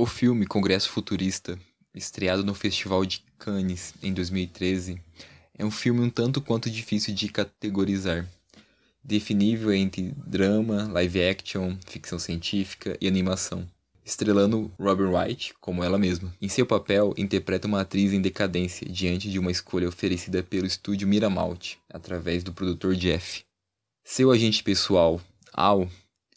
O filme Congresso Futurista, estreado no Festival de Cannes em 2013, é um filme um tanto quanto difícil de categorizar. Definível entre drama, live action, ficção científica e animação. Estrelando Robin Wright como ela mesma. Em seu papel, interpreta uma atriz em decadência diante de uma escolha oferecida pelo estúdio Miramalt, através do produtor Jeff. Seu agente pessoal, Al,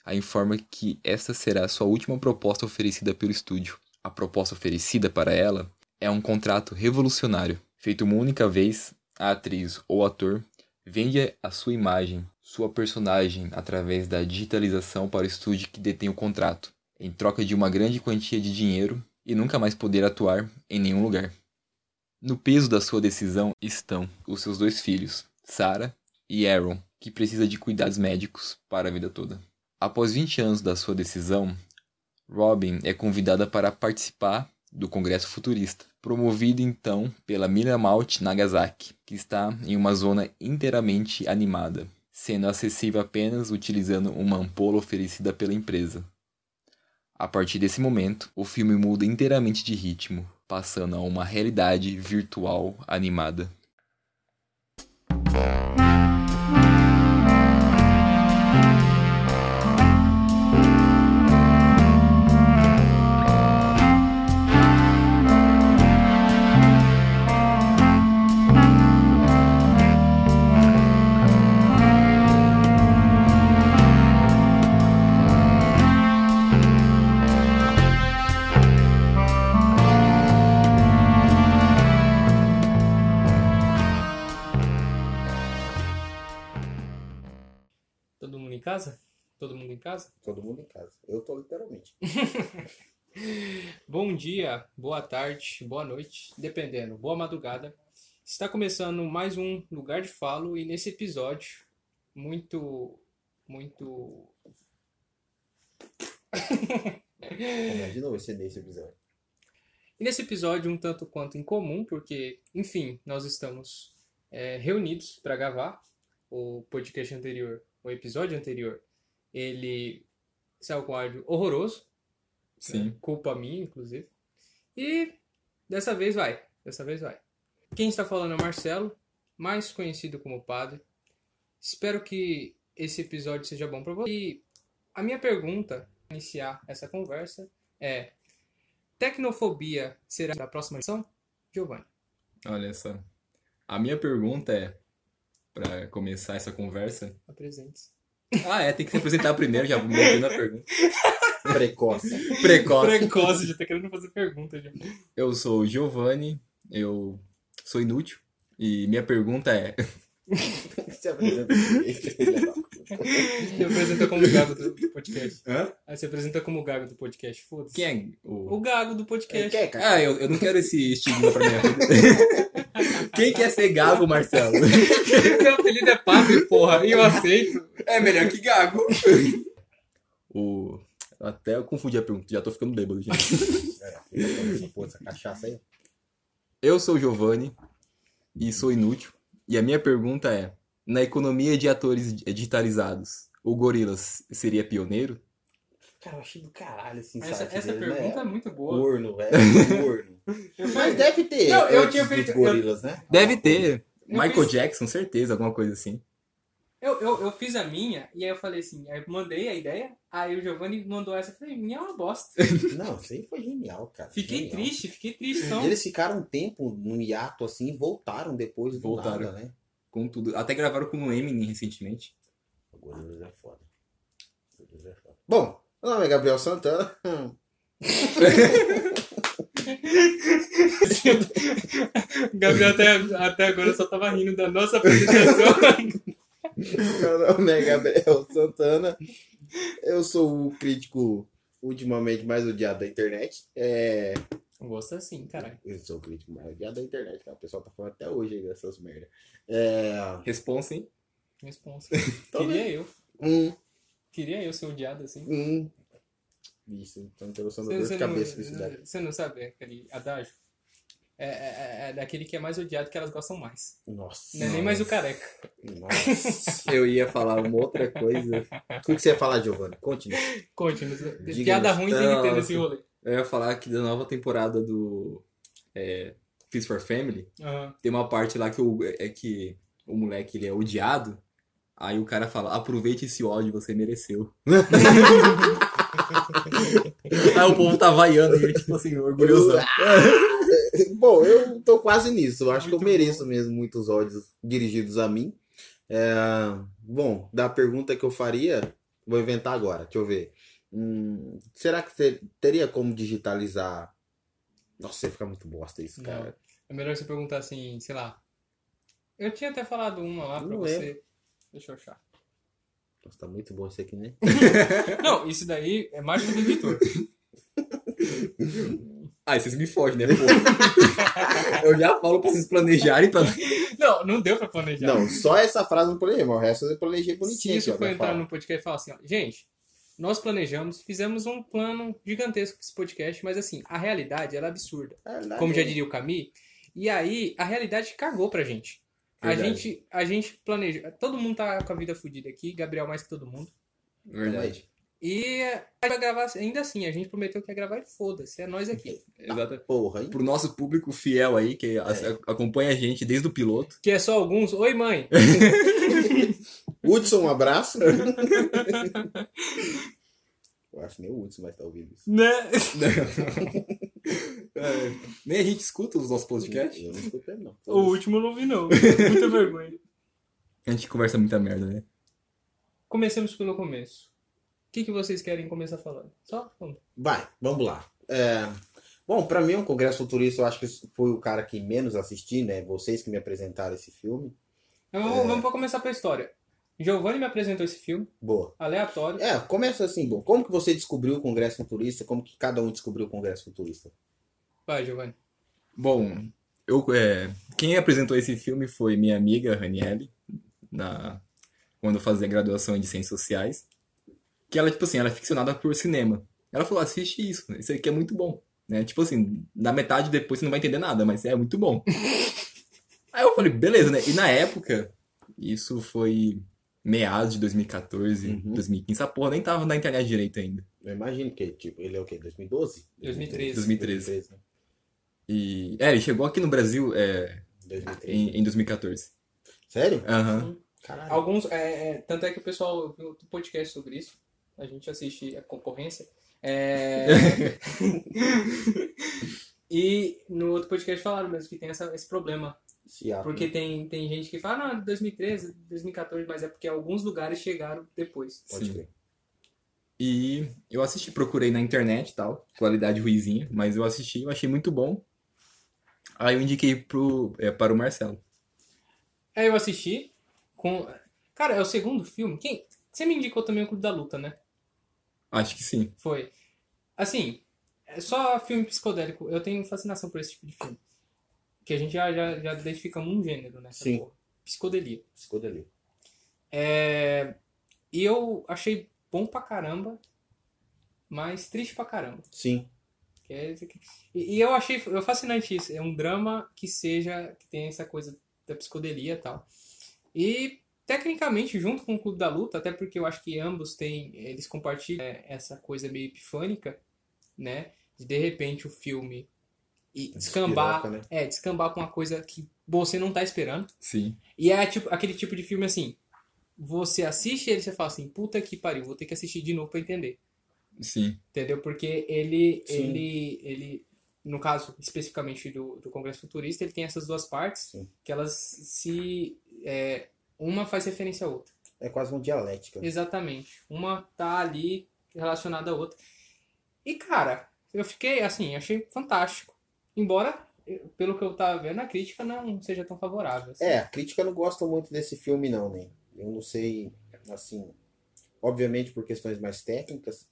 a informa que esta será sua última proposta oferecida pelo estúdio. A proposta oferecida para ela é um contrato revolucionário. Feito uma única vez, a atriz ou ator vende a sua imagem, sua personagem através da digitalização para o estúdio que detém o contrato, em troca de uma grande quantia de dinheiro e nunca mais poder atuar em nenhum lugar. No peso da sua decisão estão os seus dois filhos, Sarah e Aaron, que precisa de cuidados médicos para a vida toda. Após 20 anos da sua decisão, Robin é convidada para participar do Congresso Futurista, promovido então pela Miramalt Nagasaki, que está em uma zona inteiramente animada, sendo acessível apenas utilizando uma ampola oferecida pela empresa. A partir desse momento, o filme muda inteiramente de ritmo, passando a uma realidade virtual animada. Casa? Todo mundo em casa. Eu tô literalmente. Bom dia, boa tarde, boa noite, dependendo, boa madrugada. Está começando mais um Lugar de Falo e nesse episódio, muito, muito. Imagina você nesse episódio. E nesse episódio, um tanto quanto incomum, porque, enfim, nós estamos é, reunidos para gravar o podcast anterior, o episódio anterior. Ele saiu com áudio horroroso, Sim. né? culpa minha, inclusive. E dessa vez vai, dessa vez vai. Quem está falando é o Marcelo, mais conhecido como Padre. Espero que esse episódio seja bom para você. E a minha pergunta, para iniciar essa conversa, é: Tecnofobia será da próxima edição? Giovanni. Olha só. A minha pergunta é, para começar essa conversa. Apresente-se. Ah, é, tem que se apresentar primeiro, já vou metendo a pergunta. Precoce. Precoce. Precoce, já tá querendo fazer pergunta já. Eu sou o Giovanni, eu sou inútil. E minha pergunta é: Se apresenta puta. Você apresenta como gago do podcast. Hã? Aí você apresenta como gago do podcast, foda-se. Quem é o. O gago do podcast. Cara? Ah, eu, eu não quero esse estigma pra minha vida. Quem quer ser gago, Marcelo? Meu apelido é padre, porra, e eu aceito. É melhor que gago. O. Até eu confundi a pergunta, já tô ficando bêbado, gente. É, essa porra, essa cachaça aí. Eu sou o Giovanni e sou inútil. E a minha pergunta é: na economia de atores digitalizados, o Gorilas seria pioneiro? Cara, eu achei do caralho esse Essa, essa dele, pergunta é né? muito boa. Corno, velho. Corno. Eu Mas deve ter. Não, eu tinha feito- eu- gorilas, né? Deve ter. Eu Michael fiz- Jackson, certeza, alguma coisa assim. Eu, eu, eu fiz a minha, e aí eu falei assim, aí eu mandei a ideia, aí o Giovanni mandou essa, eu falei, minha é uma bosta. Não, isso aí foi genial, cara. Fiquei Genial. triste, fiquei triste. Então, Eles ficaram um tempo num hiato assim e voltaram depois do Voltaram. nada, né? Com tudo. Até gravaram com o Eminem recentemente. O Gorilas é foda. É foda. Bom, meu nome é Gabriel Santana. Gabriel até, até agora só tava rindo da nossa apresentação. Meu nome é Gabriel Santana. Eu sou o crítico ultimamente mais odiado da internet. É... Gosta sim, caralho. Eu sou o crítico mais odiado da internet, cara. O pessoal tá falando até hoje aí dessas merda. É... Responsa, hein? Responsa. Queria eu. Hum, Queria eu ser odiado assim. hum. Isso, então tem noção da dor de cabeça isso daí. não, você não sabe aquele adágio? É, é, é daquele que é mais odiado que elas gostam mais. Nossa. Não é nem mais o careca. Nossa. Eu ia falar uma outra coisa. O que você ia falar, Giovanni? Conte-me. Conte-nos. Diga-nos. Piada ruim tem que ter nesse rolê. Eu ia falar que da nova temporada do é, Feast for Family, Aham. tem uma parte lá que o, é que o moleque ele é odiado. Aí o cara fala, aproveite esse ódio, você mereceu. aí o povo tá vaiando e ele, tipo assim, orgulhoso. Bom, eu tô quase nisso. Eu acho que eu Muito mereço mesmo muitos ódios dirigidos a mim. É, Bom, da pergunta que eu faria, vou inventar agora. Deixa eu ver. Hum, será que você teria como digitalizar? Nossa, ia ficar muito bosta isso, Não. cara. É melhor você perguntar assim, sei lá. Eu tinha até falado uma lá pra Não você. Deixa eu achar. Nossa, tá muito bom isso aqui, né? Não, isso daí é mágica do editor. Aí vocês me fogem, né, pô? eu já falo pra vocês planejarem pra. Não, não deu pra planejar. Não, só essa frase não planejei, mas o resto eu planejei Se bonitinho. isso aqui, ó, for entrar falar. no podcast e falar assim, ó, gente, nós planejamos, fizemos um plano gigantesco pra esse podcast, mas assim, a realidade ela é absurda. É verdade. Como já diria o Camille. E aí, a realidade cagou pra gente. A gente, a gente planeja. Todo mundo tá com a vida fodida aqui, Gabriel mais que todo mundo. Verdade. E vai gravar ainda assim, a gente prometeu que ia gravar e foda-se, é nós aqui. Exatamente. Porra, hein? Pro nosso público fiel aí, que a- acompanha a gente desde o piloto. Que é só alguns. Oi, mãe! Hudson, um abraço. eu acho que nem o Hudson vai estar ouvindo isso. né? É, nem a gente escuta os nossos podcasts. Eu não escutei, não. O último eu não vi, não. Muita vergonha. A gente conversa muita merda, né? Comecemos pelo começo. O que, que vocês querem começar falando? Só? Vamos. Vai, vamos lá. É, Bom, pra mim, o Congresso Futurista, eu acho que foi o cara que menos assisti, né? Vocês que me apresentaram esse filme. Então, vamos, vamos pra começar pela história. Giovanni me apresentou esse filme, Boa. aleatório. É, começa assim, bom. Como que você descobriu o Congresso Futurista? Como que cada um descobriu o Congresso Futurista? Vai, Giovanni. Bom, eu, é, quem apresentou esse filme foi minha amiga Raniele, na, quando eu fazia graduação de Ciências Sociais. Que ela, tipo assim, ela é ficcionada por cinema. Ela falou, assiste isso, isso aqui é muito bom. Né? Tipo assim, na metade depois você não vai entender nada, mas é muito bom. Aí eu falei, beleza, né? E na época, isso foi meados de 2014, Uhum. 2015. Essa porra nem tava na internet direito ainda. Eu imagino que, tipo, ele é o quê? 2012? 2013. 2013. né? E, é, ele chegou aqui no Brasil é, 2013. em, em 2014. Sério? Aham. Caralho. Alguns, é, é, tanto é que o pessoal viu um podcast sobre isso. A gente assiste a concorrência. É, e no outro podcast falaram mesmo que tem essa, esse problema. Ato, Porque né? tem, tem gente que fala, não, 2013, 2014, mas é porque alguns lugares chegaram depois. Pode Sim. crer. E eu assisti, procurei na internet e tal, qualidade ruizinha, mas eu assisti, eu achei muito bom. Aí eu indiquei pro, é, para o Marcelo. Aí eu assisti com. Cara, é o segundo filme. Quem? Você me indicou também o Clube da Luta, né? Acho que sim. Foi. Assim, é só filme psicodélico. Eu tenho fascinação por esse tipo de filme. Que a gente já, já, já identificamos um gênero nessa Sim. porra. Psicodelia. Ali. É... E eu achei bom pra caramba, mas triste pra caramba. Sim. Que é- E, e eu achei é fascinante isso. É um drama que seja, que tem essa coisa da psicodelia e tal. E tecnicamente, junto com o Clube da Luta, até porque eu acho que ambos têm, eles compartilham é, essa coisa meio epifânica, né? De de repente o filme e descambar, Despiroca, né? é, descambar com uma coisa que você não tá esperando. Sim. E é tipo, aquele tipo de filme assim, você assiste ele e você fala assim, puta que pariu, vou ter que assistir de novo pra entender. Sim. Entendeu? Porque ele, Sim. ele, ele, no caso especificamente do, do Congresso Futurista, ele tem essas duas partes Sim. que elas se. é, uma faz referência à outra. É quase uma dialética. Exatamente. Uma tá ali relacionada à outra. E, cara, eu fiquei assim, achei fantástico. Embora, pelo que eu tava vendo, a crítica não seja tão favorável. assim. É, a crítica não gosta muito desse filme, não, né? Eu não sei, assim. Obviamente por questões mais técnicas.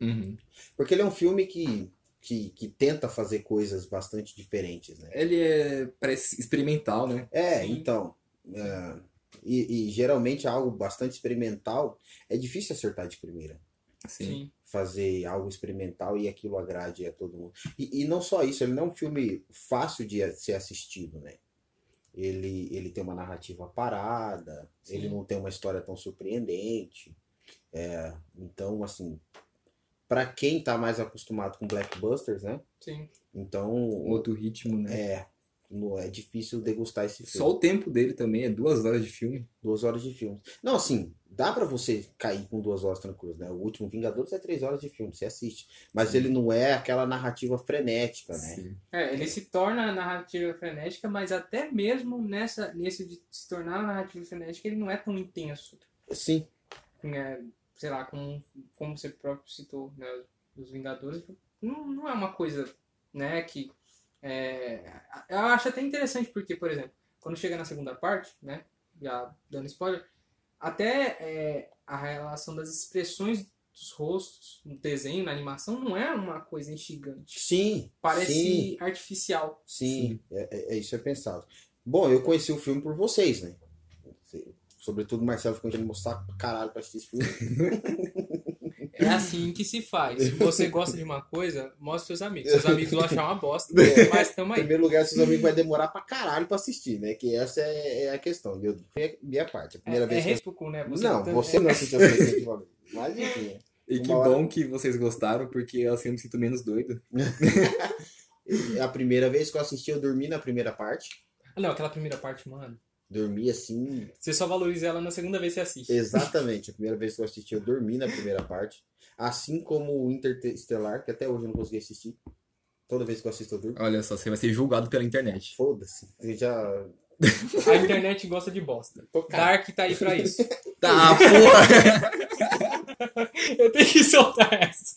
Uhum. Porque ele é um filme que, que, que tenta fazer coisas bastante diferentes, né? Ele é, parece experimental, né? É, Sim. então. é, e, e geralmente algo bastante experimental é difícil acertar de primeira. Sim. Fazer algo experimental e aquilo agrade a todo mundo. E, e não só isso, ele não é um filme fácil de ser assistido, né? Ele, ele tem uma narrativa parada, Sim. ele não tem uma história tão surpreendente. É, então, assim, Pra quem tá mais acostumado com blackbusters, né? Sim. Então, Outro ritmo, né? é, no- é difícil degustar esse filme. Só o tempo dele também é duas horas de filme. Duas horas de filme. Não, assim, dá pra você cair com duas horas tranquilas, né? O último Vingadores é três horas de filme, você assiste. Mas ele não é aquela narrativa frenética, né? Sim. É, ele se torna a narrativa frenética, mas até mesmo nessa, nesse de se tornar a narrativa frenética, ele não é tão intenso. Sim. né, sei lá, como, como você próprio citou, né, os Vingadores, não, não é uma coisa, né, que é, eu acho até interessante porque, por exemplo, quando chega na segunda parte, né, já dando spoiler, até é, a relação das expressões dos rostos no desenho, na animação, não é uma coisa instigante. Sim. Parece Sim. artificial. Sim, É, é- é isso é pensado. Bom, eu conheci o filme por vocês, né? Sobretudo o Marcelo ficou enchendo meu saco pra caralho pra assistir esse filme. É assim que se faz. Se você gosta de uma coisa, mostre seus amigos. Seus amigos vão achar uma bosta, mas tamo Em aí. primeiro lugar, seus amigos vai demorar pra caralho pra assistir, né? Que essa é, é a questão. Eu, a minha parte. A É, primeira é vez que eu... né? Não, tá- você não assistiu a. Mas enfim. E que hora- bom que vocês gostaram, porque assim eu me sinto menos doido. É a primeira vez que eu assisti, eu dormi na primeira parte. Ah, Não, aquela primeira parte, mano. Dormi assim. Você só valoriza ela na segunda vez que você assiste. Exatamente. A primeira vez que eu assisti, eu dormi na primeira parte. Assim como o Interestelar, que até hoje eu não consegui assistir. Toda vez que eu assisto, eu durmo. Olha só, você vai ser julgado pela internet. Foda-se. Já. A internet gosta de bosta. Dark tá aí pra isso. Tá, porra! Eu tenho que soltar essa.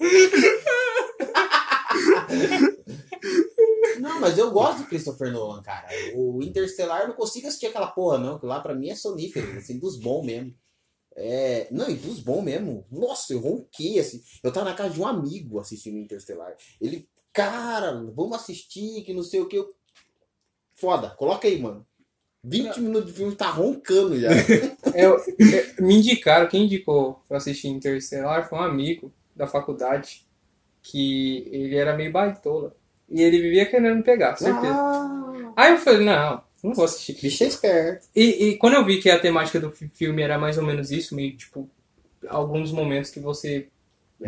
Não, mas eu gosto do Christopher Nolan, cara. O Interstellar eu não consigo assistir aquela porra, não. Que lá pra mim é sonífero, assim, dos bons mesmo. É, não, e dos bons mesmo. Nossa, eu ronquei, assim. Eu tava na casa de um amigo assistindo Interstellar. Ele, cara, vamos assistir, que não sei o que. Eu... Foda, coloca aí, mano. 20 minutos de filme, tá roncando já. Eu, eu- me indicaram, quem indicou pra assistir Interstellar foi um amigo da faculdade que ele era meio baitola. E ele vivia querendo me pegar, certeza. Ah, Aí eu falei, não, não vou assistir. bicho é esperto. E, e quando eu vi que a temática do fi- filme era mais ou menos isso, meio tipo, alguns momentos que você.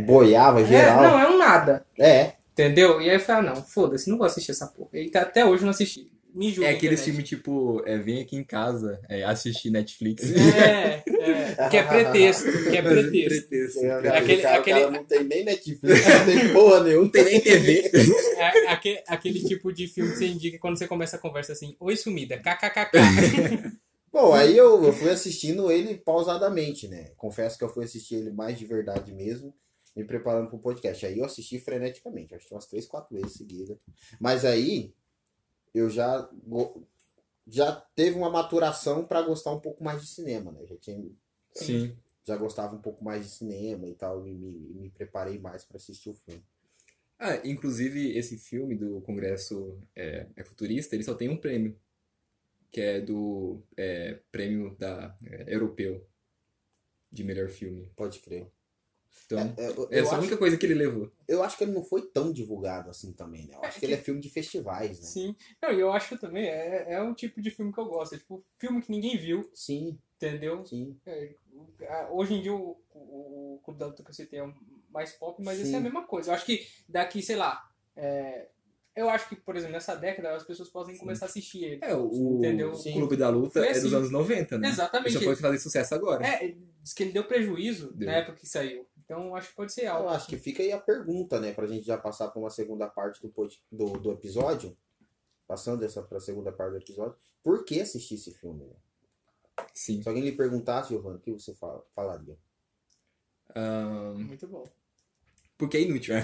Boiava É, geral. não, é um nada. É, Entendeu? E aí eu falei, ah, não, foda-se, não vou assistir essa porra. E até hoje eu não assisti. Me julga. É aquele internet. filme tipo, é, vem aqui em casa é, assistir Netflix. É, é. Que é pretexto. Que é pretexto. Pretexto. é, aquele- o cara, o aquele- cara não tem nem Netflix, não tem porra nenhuma. Não tem nem TV. É aquele, aquele tipo de filme que você indica quando você começa a conversa assim, oi sumida, kkkk. Bom, aí eu, eu fui assistindo ele pausadamente, né? Confesso que eu fui assistir ele mais de verdade mesmo, me preparando pro podcast. Aí eu assisti freneticamente, acho que umas três, quatro vezes seguida. Mas aí eu já já teve uma maturação pra gostar um pouco mais de cinema, né? Já tinha Sim. já gostava um pouco mais de cinema e tal, e me, e me preparei mais pra assistir o filme. Ah, inclusive, esse filme do Congresso é, é Futurista, ele só tem um prêmio, que é do é, prêmio da, é, europeu de melhor filme. Pode crer. Então, É, eu, essa é a acho, única coisa que ele levou. eu acho que ele não foi tão divulgado assim também, né? Eu acho que ele é filme de festivais, né? Sim. Não, e eu acho também, é, é um tipo de filme que eu gosto. É tipo, filme que ninguém viu, Sim, entendeu? sim. É, hoje em dia o, o, o Clube da Luta que eu citei é o mais pop, mas esse é a mesma coisa. Eu acho que daqui, sei lá, é, eu acho que, por exemplo, nessa década as pessoas podem começar a assistir ele. É, o, Entendeu? Sim. Clube da Luta Foi é dos assim. anos 90, né? Exatamente. Ele só foi fazer sucesso agora. É, diz que ele deu prejuízo Deu. na época que saiu. Então acho que pode ser algo. Eu acho que fica aí a pergunta, né? Pra gente já passar para uma segunda parte do, do, do episódio. Passando essa pra segunda parte do episódio. Por que assistir esse filme? né? Sim. Se alguém lhe perguntasse, Giovanni, o que você fala- falaria? Ahn, Muito bom. porque é inútil, né?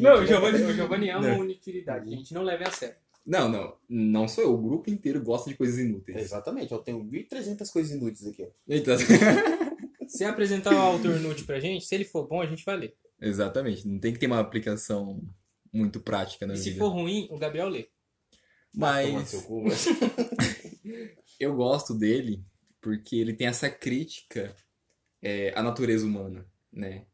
Não, o YouTube, Giovanni, né? o Giovanni ama Não. utilidade, gente. Não leve a sério. Não, não. Não sou eu. O grupo inteiro gosta de coisas inúteis. Exatamente, eu tenho 1.300 coisas inúteis aqui. ó. Então, Se apresentar o autor inútil pra gente, se ele for bom, a gente vai ler. exatamente. Não tem que ter uma aplicação muito prática na E se vida. for ruim, o Gabriel lê. Mas cu, mas- eu gosto dele porque ele tem essa crítica é, à natureza humana, né?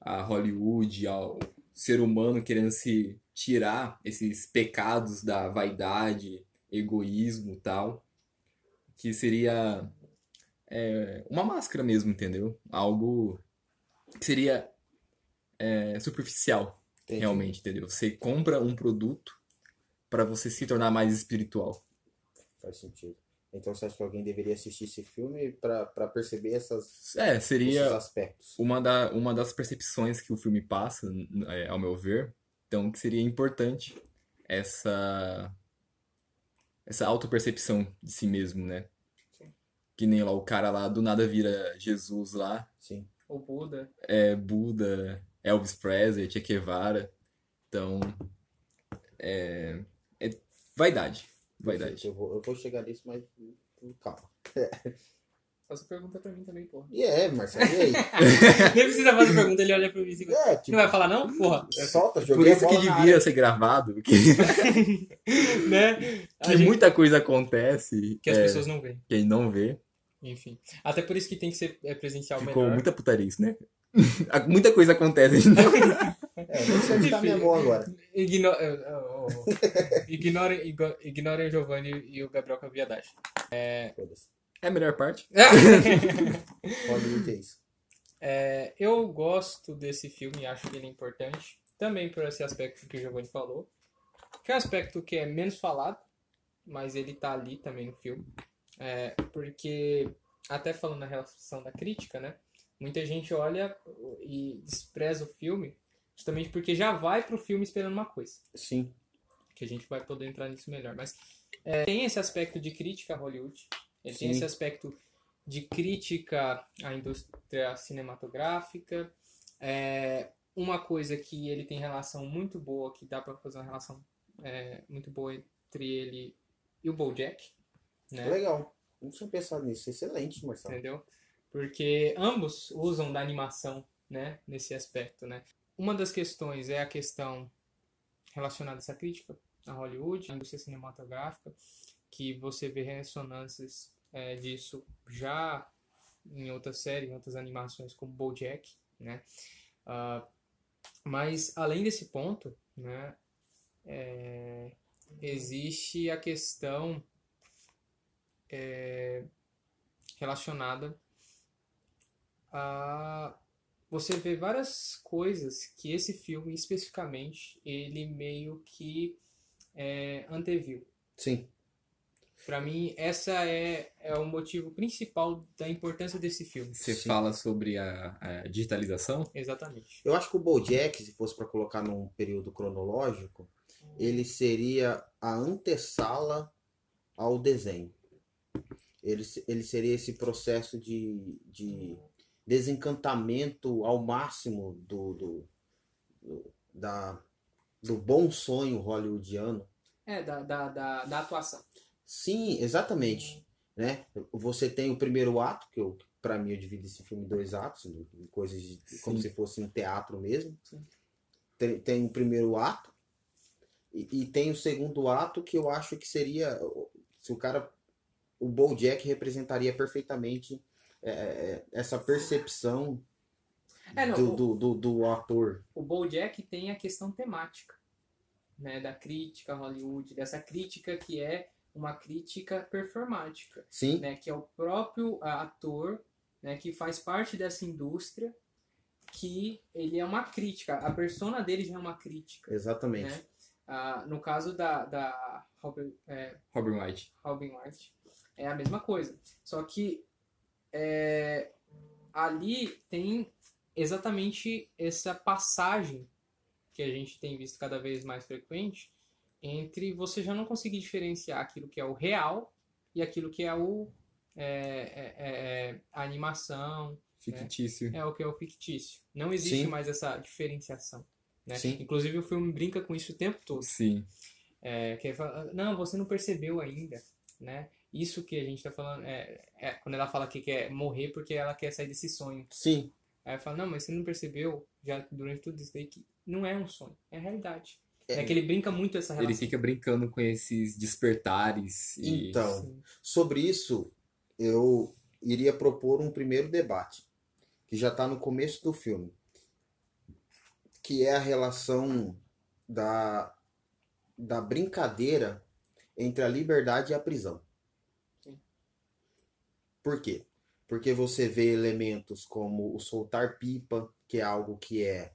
A Hollywood, ao ser humano querendo se tirar esses pecados da vaidade, egoísmo e tal, que seria é, uma máscara mesmo, entendeu? Algo que seria é, superficial, Entendi. realmente, entendeu? Você compra um produto para você se tornar mais espiritual. Faz sentido. Então você acha que alguém deveria assistir esse filme pra perceber essas, É, seria esses aspectos? uma, da, uma das percepções que o filme passa, é, ao meu ver, então que seria importante essa essa autopercepção de si mesmo, né? Que nem lá o cara lá do nada vira Jesus lá, Sim. O Buda. é Buda, Elvis Presley, Che Guevara. Então, é, é vaidade, vaidade. Eu vou, eu vou chegar nisso, mas hum, calma. Faça pergunta pra mim também, porra. E é, Marcelo, e aí? Nem precisa fazer pergunta, ele olha pra mim e fica. É, tipo, Não vai falar não? Porra. solta, Por joguei a isso que devia área. ser gravado, que, né? Que gente- muita coisa acontece que as é, pessoas não veem. quem não vê. Enfim. Até por isso que tem que ser é, presencial Ficou melhor. muita putaria isso, né? muita coisa acontece. Então, É, deixa eu minha mão agora. Igno... oh, oh, oh. ignorem, ignorem o Giovanni e o Gabriel com a viadagem. Foda-se. é a melhor parte. Hollywood é isso. É, eu gosto desse filme, acho que ele é importante. Também por esse aspecto que o Giovanni falou. Que é um aspecto que é menos falado, mas ele tá ali também no filme. É, porque, até falando na relação da crítica, né? Muita gente olha e despreza o filme justamente porque já vai pro filme esperando uma coisa. Sim. que a gente vai poder entrar nisso melhor. Mas é, tem esse aspecto de crítica a Hollywood, ele tem Sim. esse aspecto de crítica à indústria cinematográfica. É, uma coisa que ele tem relação muito boa, que dá para fazer uma relação é, muito boa entre ele e o BoJack, né? Legal. Não tinha pensado nisso. Excelente, Marcelo. entendeu? Porque ambos usam da animação, né, nesse aspecto, né? Uma das questões é a questão relacionada a essa crítica a Hollywood, a indústria cinematográfica, que você vê ressonâncias é, disso já em outras séries, em outras animações como BoJack, né? Ah, mas além desse ponto, né, é, existe a questão é, relacionada a você vê várias coisas que esse filme especificamente ele meio que é, anteviu. Sim. Pra mim essa é, é o motivo principal da importância desse filme. Você Sim. fala sobre a, a digitalização. Exatamente. Eu acho que o BoJack, se fosse para colocar num período cronológico, ele seria a antessala ao desenho. Ele, ele seria esse processo de, de desencantamento ao máximo do, do, do- da, do bom sonho hollywoodiano. É, da, da, da, da atuação. Sim, exatamente. Né? Você tem o primeiro ato, que eu, para mim eu divido esse filme em dois atos, coisas de, como se fosse um teatro mesmo. Tem, tem o primeiro ato e, e tem o segundo ato que eu acho que seria se o cara o BoJack representaria perfeitamente é, é, essa percepção É, não, do, o- do, do, do ator. o BoJack tem a questão temática, né, da crítica a Hollywood, dessa crítica que é uma crítica performática, Sim, né, que é o próprio ator, né, que faz parte dessa indústria, que ele é uma crítica, a persona dele já é uma crítica, exatamente. né? Ah, no caso da, da Robin, é, Robin White. Robin White, é a mesma coisa. Só que é, ali tem exatamente essa passagem que a gente tem visto cada vez mais frequente entre você já não conseguir diferenciar aquilo que é o real e aquilo que é o é, é, é, é, a animação, Fictício. é o que é o fictício. Não existe Sim. mais essa diferenciação. Né? Sim. Inclusive o filme brinca com isso o tempo todo. Sim. É, que não, você não percebeu ainda, né? Isso que a gente tá falando, é, é quando ela fala que quer morrer porque ela quer sair desse sonho. Sim, Aí fala, não, mas você não percebeu, já durante tudo isso daí, que não é um sonho, é realidade. É, É. que ele brinca muito essa Ele relação. fica brincando com esses despertares e Então, Sim. sobre isso, eu iria propor um primeiro debate, que já está no começo do filme, que é a relação da, da brincadeira entre a liberdade e a prisão. Sim. Por quê? Porque você vê elementos como o soltar pipa, que é algo que é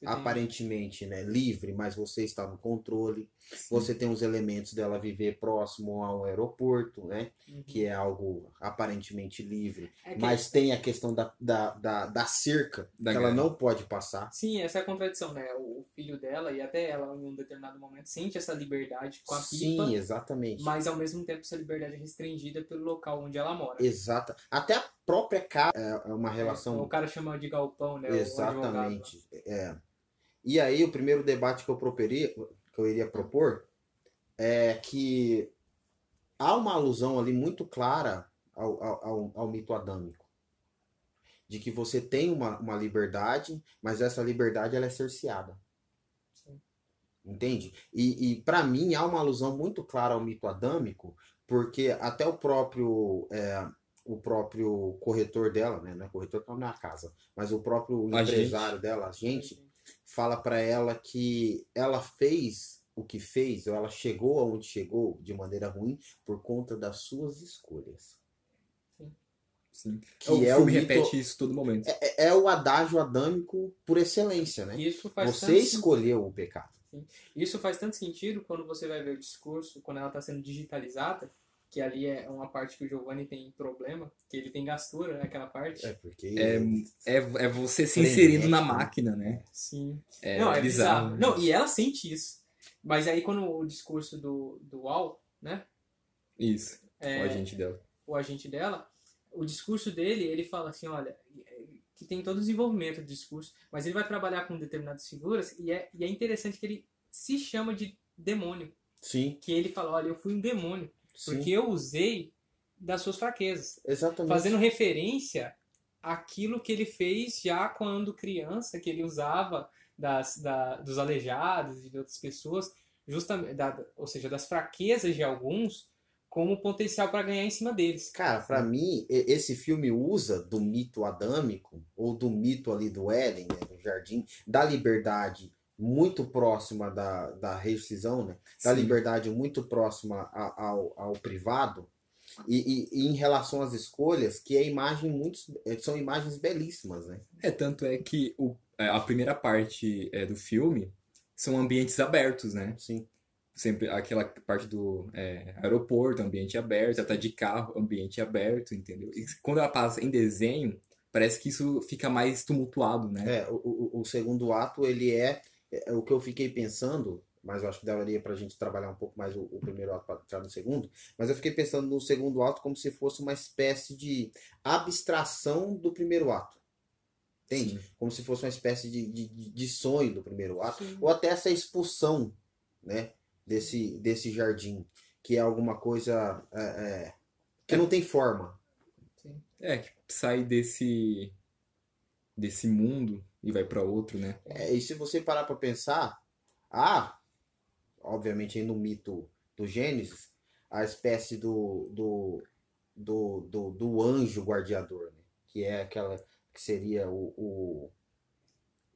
tem- aparentemente né, livre, mas você está no controle. Sim. Você tem os elementos dela viver próximo a um aeroporto, né? Uhum. Que é algo aparentemente livre. É que- Mas tem a questão da, da, da, da cerca, Da que ela não pode passar. Sim, essa é a contradição, né? O filho dela e até ela, em um determinado momento, sente essa liberdade com a Sim, pipa, exatamente. mas ao mesmo tempo essa liberdade é restringida pelo local onde ela mora. Exata. Até a própria casa é uma relação O cara chama de galpão, né? Exatamente. É. E aí, o primeiro debate que eu, properi, que eu iria propor é que há uma alusão ali muito clara ao, ao, ao- ao mito adâmico. De que você tem uma, uma liberdade, mas essa liberdade ela é cerceada. Sim. Entende? E, e para mim há uma alusão muito clara ao mito adâmico, porque até o próprio é, o próprio corretor dela, né? Não é corretor porque não é a casa, mas o próprio empresário dela, agente, fala para ela que ela fez o que fez, ou ela chegou aonde chegou de maneira ruim por conta das suas escolhas. Sim. Que o é o filme mito- repete isso todo momento. É, é o adágio adâmico por excelência, né? Isso faz Você escolheu o pecado. Isso faz tanto sentido quando você vai ver o discurso, quando ela está sendo digitalizada, que ali é uma parte que o Giovanni tem problema, que ele tem gastura naquela parte. É porque É, é, é você se inserindo na né? máquina, né? Sim. É não, é bizarro. bizarro. Não, e ela sente isso. Mas aí quando o discurso do, do Al, né? Isso, é, o agente dela. o agente dela, o discurso dele, ele fala assim, olha, que tem todo o desenvolvimento do discurso, mas ele vai trabalhar com determinadas figuras e é, e é interessante que ele se chama de demônio. Sim, Que ele fala, olha, eu fui um demônio, sim. porque eu usei das suas fraquezas. Exatamente. Fazendo referência àquilo que ele fez já quando criança, que ele usava das, da, dos aleijados e de outras pessoas, justamente, da, ou seja, das fraquezas de alguns, como potencial para ganhar em cima deles. Cara, pra mim, esse filme usa do mito adâmico, ou do mito ali do Éden, né, do jardim, da liberdade muito próxima da, da rescisão, né? Da Sim. liberdade muito próxima a- ao, ao privado. E, e- e em relação às escolhas, que é imagem muito, são imagens belíssimas, né? É, tanto é que o, é, a primeira parte é, do filme são ambientes abertos, né? Sim. Sempre aquela parte do é, aeroporto, ambiente aberto, ela tá de carro, ambiente aberto, entendeu? E quando ela passa em desenho, parece que isso fica mais tumultuado, né? É, o, o, o segundo ato, ele é, é o que eu fiquei pensando, mas eu acho que daria pra gente trabalhar um pouco mais o, o primeiro ato para entrar no segundo, mas eu fiquei pensando no segundo ato como se fosse uma espécie de abstração do primeiro ato. Entende? Sim. Como se fosse uma espécie de, de, de- de sonho do primeiro ato, Sim. ou até essa expulsão, né, desse, desse jardim, que é alguma coisa é, é, que não tem forma. É, que sai desse desse mundo e vai pra outro, né? É, e se você parar para pensar, há, obviamente aí no mito do Gênesis, a espécie do, do, do, do, do anjo guardiador, né? que é aquela que seria o, o,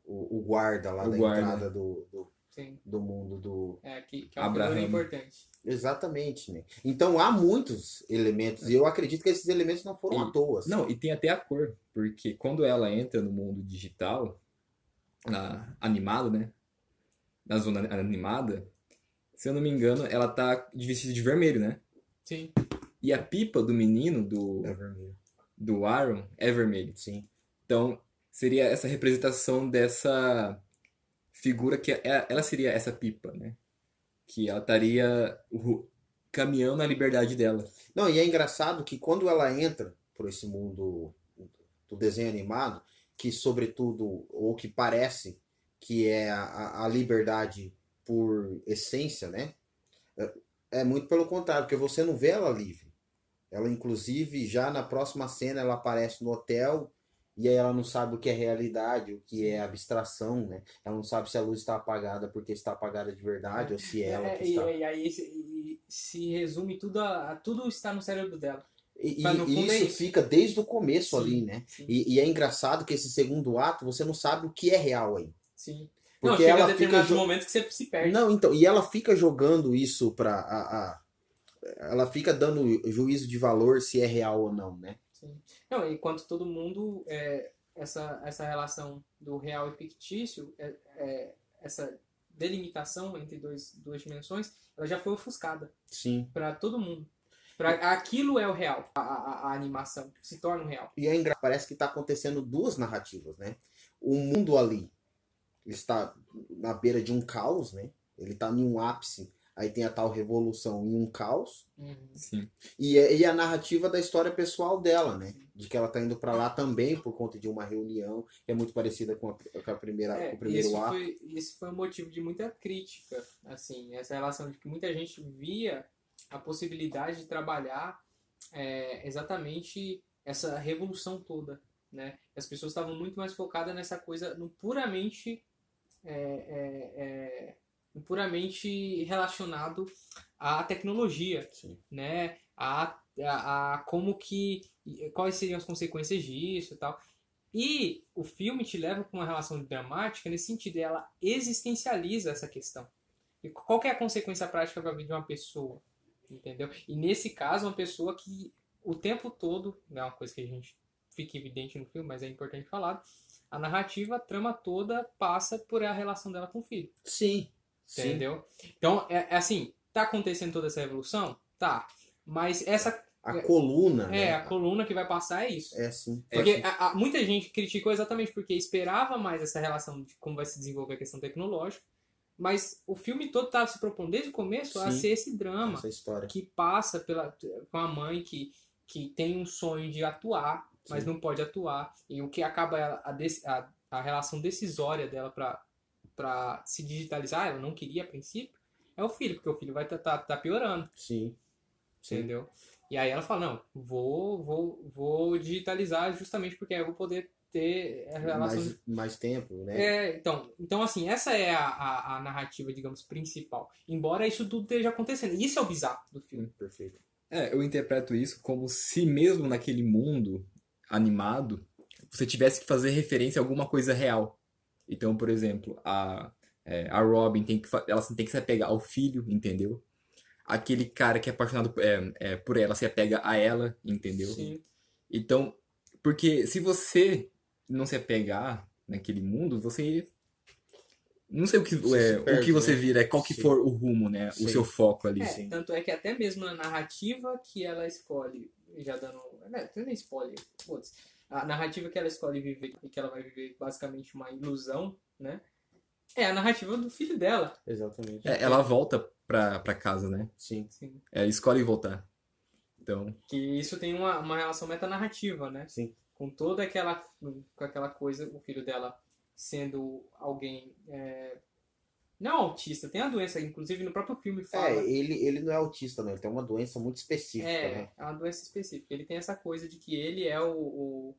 o, o guarda lá O da guarda. entrada do, do, Sim. do mundo do. É, que, que é uma Abraham. importante. Exatamente, né? Então há muitos elementos, e eu acredito que esses elementos não foram à E- toa. assim. Não, e tem até a cor, porque quando ela entra no mundo digital, na, animado, né? Na zona animada, se eu não me engano, ela tá de vestido de vermelho, né? Sim. E a pipa do menino, do, É vermelho. do Aaron, é vermelho. Sim. Então, seria essa representação dessa figura que é- ela seria essa pipa, né? Que ela estaria caminhando na liberdade dela. Não, e é engraçado que quando ela entra por esse mundo do desenho animado, que sobretudo, ou que parece que é a- a, a liberdade por essência, né? É, é muito pelo contrário, porque você não vê ela livre. Ela, inclusive, já na próxima cena, ela aparece no hotel e aí ela não sabe o que é realidade, o que é abstração, né? Ela não sabe se a luz está apagada porque está apagada de verdade ou se é ela É, que e, está. e aí se, e se resume tudo a, a- tudo está no cérebro dela. E, Mas, e é isso isso. fica desde o começo Sim. ali, né? E, e é engraçado que esse segundo ato você não sabe o que é real aí. Sim. Não, Porque chega a ela fica. determinados jo- momentos que você se perde. Não, então, e ela fica jogando isso pra. A, a- ela fica dando juízo de valor se é real ou não, né? Sim. Não, enquanto todo mundo é, essa, essa relação do real e fictício, é, é, essa delimitação entre dois, duas dimensões, ela já foi ofuscada Sim. para todo mundo. Pra, aquilo é o real, a, a, a animação se torna o real. E é engraçado, parece que está acontecendo duas narrativas, né? O mundo ali está na beira de um caos, né? Ele está em um ápice. Aí tem a tal revolução em um caos. Sim. E, é- e a narrativa da história pessoal dela, né? De que ela tá indo para lá também por conta de uma reunião, que é muito parecida com a, com a primeira, É, com o primeiro isso ato. foi, isso foi um motivo de muita crítica, assim, essa relação de que muita gente via a possibilidade de trabalhar é, exatamente essa revolução toda, né? As pessoas estavam muito mais focadas nessa coisa no puramente é, é, é, puramente relacionado à tecnologia, Sim. né? A, a, a como que quais seriam as consequências disso e tal. E o filme te leva para uma relação dramática nesse sentido, ela existencializa essa questão. E qual que é a consequência prática para a vida de uma pessoa? Entendeu? E nesse caso, uma pessoa que o tempo todo, não é uma coisa que a gente fica evidente no filme, mas é importante falar, a narrativa, a trama toda passa por a relação dela com o filho. Sim. Sim. Entendeu? Então, é, é assim, tá acontecendo toda essa revolução? Tá. Mas essa A coluna, é, né? a coluna que vai passar é isso. É sim. Porque a- a- muita gente criticou exatamente porque esperava mais essa relação de como vai se desenvolver a questão tecnológica, mas o filme todo estava se propondo desde o começo a Sim. ser esse drama Essa história. que passa pela, com a mãe que, que tem um sonho de atuar, mas Sim. não pode atuar, e o que acaba a, a, a relação decisória dela para se digitalizar, ela não queria a princípio, é o filho, porque o filho vai estar tá, tá piorando. Sim. Sim. Entendeu? E aí ela fala, não, vou, vou, vou digitalizar justamente porque aí eu vou poder ter a relação... Mais, mais tempo, né? É, então, então, assim, essa é a, a, a narrativa, digamos, principal. Embora isso tudo esteja acontecendo. Isso é o bizarro do filme. Perfeito. É, eu interpreto isso como se mesmo naquele mundo animado, você tivesse que fazer referência a alguma coisa real. Então, por exemplo, a, é, a Robin tem que, ela tem que se apegar ao filho, entendeu? Aquele cara que é apaixonado é, é, por ela se apega a ela, entendeu? Sim. Então, porque se você não se apegar naquele mundo, você. Não sei o que, Você é, se o perde, que você né? vira, é qual que Sim. for o rumo, né? Sim. O seu foco ali. É, Sim. tanto é que até mesmo na narrativa que ela escolhe, já dando. Né, não é nem spoiler, foda-se. A narrativa que ela escolhe viver e que ela vai viver basicamente uma ilusão, né? É a narrativa do filho dela. Exatamente. É, ela volta pra, pra casa, né? Sim. Assim, Ela escolhe voltar. Então, que isso tem uma, uma relação metanarrativa, né? Sim. Com toda aquela, com aquela coisa, o filho dela sendo alguém. é, não autista, tem a doença, inclusive no próprio filme fala. É, ele, ele não é autista, não. Ele tem uma doença muito específica, É, né? é uma doença específica. Ele tem essa coisa de que ele é o. o,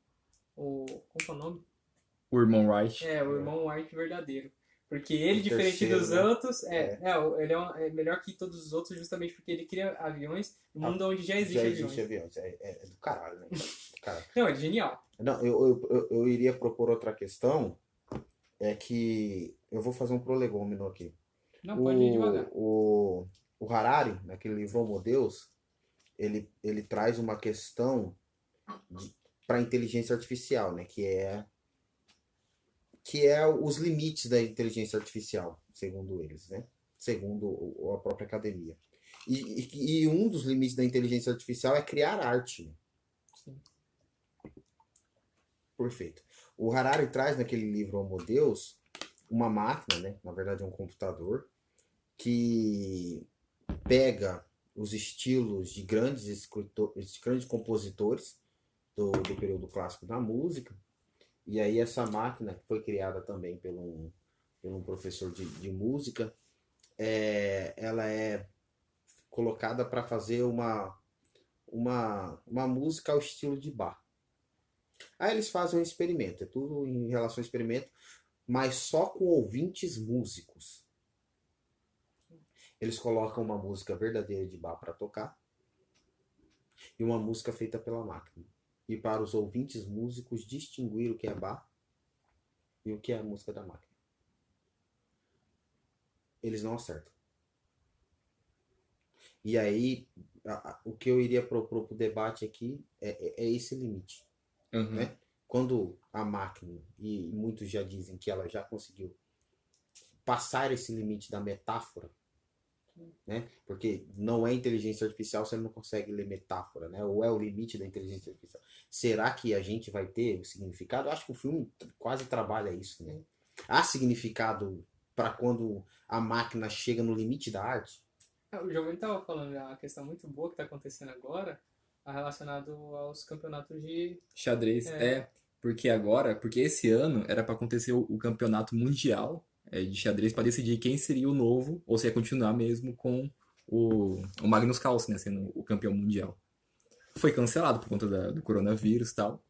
o como que é o nome? o irmão Wright. É, o irmão White verdadeiro. Porque ele, O diferente terceiro, dos né? outros, é, é. o- ele é, um- é melhor que todos os outros justamente porque ele cria aviões no Ah, mundo onde já existe Já aviões. existe aviões. É, é- é do caralho, né? Do caralho. Não, é genial. Não, eu, eu, eu, iria propor outra questão. É que eu vou fazer um prolegômeno aqui. Não pode ir devagar. O, o Harari, naquele livro Homo Deus, ele, ele traz uma questão para a inteligência artificial, né? Que é que é os limites da inteligência artificial, segundo eles, né? Segundo a própria academia. E, e, e um dos limites da inteligência artificial é criar arte. né? Sim. Perfeito. O Harari traz naquele livro Homo Deus uma máquina, né? Na verdade é um computador que pega os estilos de grandes escritores, de grandes compositores do, do período clássico da música. E aí essa máquina que foi criada também por um, um professor de, de música, é, ela é colocada para fazer uma, uma, uma música ao estilo de Bach. Aí eles fazem um experimento, é tudo em relação ao experimento, mas só com ouvintes músicos. Eles colocam uma música verdadeira de Bach para tocar e uma música feita pela máquina. E para os ouvintes músicos distinguir o que é Bach e o que é a música da máquina. Eles não acertam. E aí, a- a- o que eu iria propor para o debate aqui é, é- é esse limite. Uhum. né? quando a máquina, e muitos já dizem que ela já conseguiu passar esse limite da metáfora, né? Porque não é inteligência artificial, você não consegue ler metáfora, né? Ou é o limite da inteligência artificial. Será que a gente vai ter o significado? Eu acho que o filme quase trabalha isso, né? Há significado para quando a máquina chega no limite da arte? É, O Giovanni estava falando é uma questão muito boa que está acontecendo agora, relacionado aos campeonatos de. Xadrez, É. é. Porque agora, porque esse ano era pra acontecer o, o campeonato mundial de xadrez pra decidir quem seria o novo, ou se ia continuar mesmo com o, o Magnus Carlsen, né, sendo o campeão mundial. Foi cancelado por conta da- do coronavírus e tal.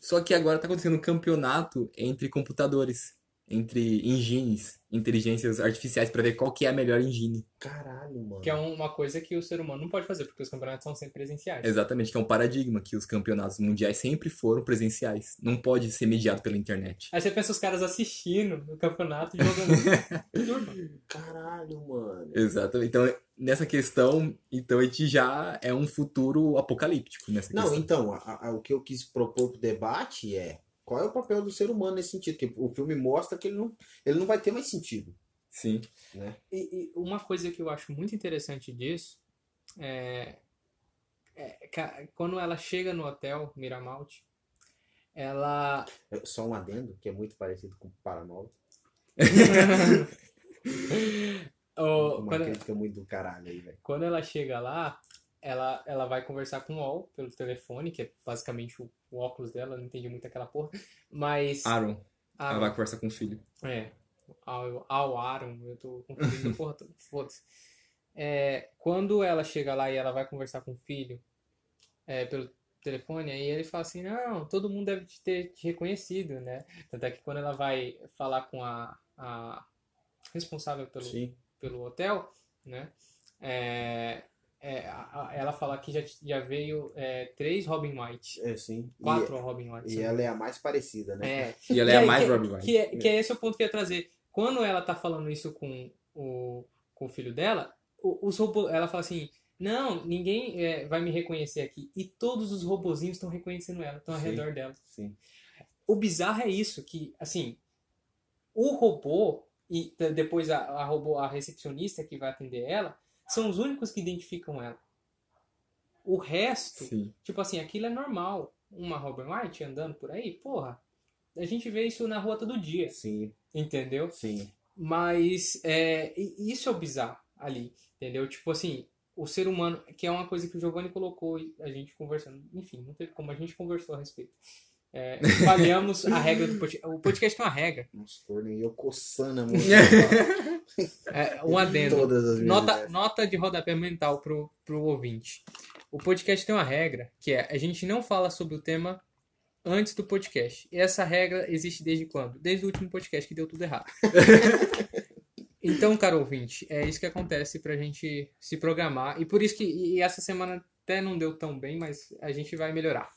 Só que agora tá acontecendo um campeonato entre computadores, entre engines, inteligências artificiais, pra ver qual que é a melhor engine. Caralho, mano. Que é uma coisa que o ser humano não pode fazer, porque os campeonatos são sempre presenciais. Exatamente, que é um paradigma que os campeonatos mundiais sempre foram presenciais. Não pode ser mediado pela internet. Aí você pensa os caras assistindo no campeonato e jogando. Caralho, mano. Exatamente. Então, nessa questão, então a gente já é um futuro apocalíptico nessa Não, questão. então, a- a- o que eu quis propor pro debate é qual é o papel do ser humano nesse sentido? Porque o filme mostra que ele não, ele não vai ter mais sentido. Sim. E, e uma coisa que eu acho muito interessante disso é, é quando ela chega no hotel Miramalt, ela É Só um adendo, que é muito parecido com o Paranova. o- Uma quando, crítica muito do caralho aí, velho. quando ela chega lá, ela, ela vai conversar com o Ol pelo telefone, que é basicamente o, o óculos dela, não entendi muito aquela porra, mas Aaron, a- ela vai conversar com o filho. É. Ao, ao Aaron, eu tô confundindo a porra toda. Foda-se. É, quando ela chega lá e ela vai conversar com o filho é, pelo telefone, aí ele fala assim, não, todo mundo deve te ter te reconhecido, né? Tanto é que quando ela vai falar com a, a responsável pelo, Sim. pelo hotel, né? É, é, a- a- ela fala que já, já veio é, três Robin White. É, sim. E- Quatro Robin White. E, ela é a mais parecida, né? é, E ela é a aí, mais que, Robbie White. que, é, que é esse o ponto que eu ia trazer. Quando ela tá falando isso com o, com o filho dela, o- os robôs, ela fala assim, não, ninguém é, vai me reconhecer aqui. E todos os robozinhos estão reconhecendo ela, estão ao Sim. redor dela. Sim. O bizarro é isso, que, assim, o robô e depois a, a robô, a recepcionista que vai atender ela, são os únicos que identificam ela. O resto, Sim. Tipo assim, aquilo é normal. Uma Robin White andando por aí, porra. A gente vê isso na rua todo dia, Sim, entendeu? sim. Mas é, isso é o bizarro ali, entendeu? Tipo assim, o ser humano, que é uma coisa que o Giovanni colocou e a gente conversando. Enfim, não teve como a gente conversou a respeito. É, falhamos a regra do podcast. O podcast tem uma regra. Nossa, corno, e eu coçando a mão. É, um adendo. Nota, nota de rodapé mental pro, pro ouvinte. O podcast tem uma regra, que é a gente não fala sobre o tema antes do podcast. E essa regra existe desde quando? Desde o último podcast que deu tudo errado. então, caro ouvinte, é isso que acontece pra gente se programar. E por isso que e essa semana até não deu tão bem, mas a gente vai melhorar.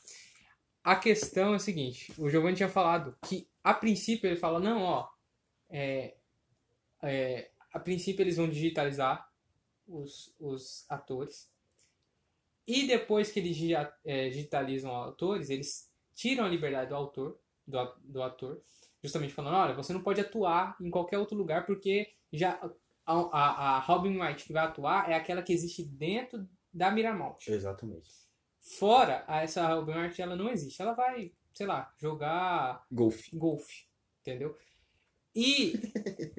A questão é a seguinte, o Giovanni tinha falado que a princípio ele fala, não, ó, é, é, a princípio eles vão digitalizar os, os atores. E depois que eles é, digitalizam os atores, eles tiram a liberdade do autor, do, do ator, justamente falando, olha, você não pode atuar em qualquer outro lugar porque já a, a, a Robin White que vai atuar é aquela que existe dentro da Miramont. Exatamente. Fora, a- essa Robin White ela não existe. Ela vai, sei lá, jogar Golfe. golfe, entendeu? E,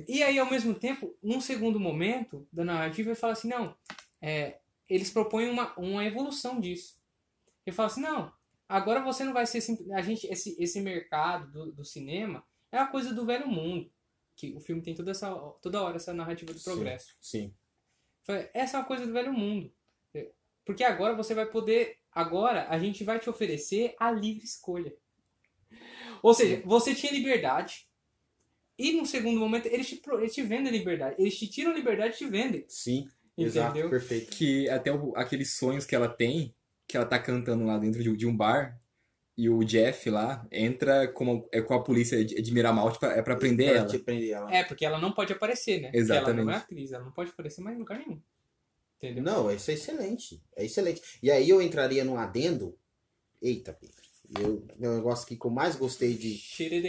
e aí, ao mesmo tempo, num segundo momento da narrativa, ele fala assim, não, é, eles propõem uma, uma evolução disso. Ele fala assim, não, agora você não vai ser sim- a gente esse, esse mercado do, do cinema é uma coisa do velho mundo, que o filme tem toda essa toda hora essa narrativa do Sim. progresso. Sim. Falei, Essa é uma coisa do velho mundo. Porque agora você vai poder. Agora a gente vai te oferecer a livre escolha. Ou seja, você tinha liberdade. E num segundo momento, eles te, pro- eles te vendem liberdade. Eles te tiram liberdade e te vendem. Sim. Exato, Entendeu? perfeito. Que até o- aqueles sonhos que ela tem, que ela tá cantando lá dentro de, de um bar, e o Jeff lá entra com, é com a polícia de, de Miramalt pra, é pra prender ela. te prender ela. É, porque ela não pode aparecer, né? Porque ela Exatamente. não é atriz, ela não pode aparecer mais em lugar nenhum. Entendeu? Não, isso é excelente. É excelente. E aí eu entraria num adendo. Eita, Pedro. Eu, é o negócio que eu mais gostei de, de,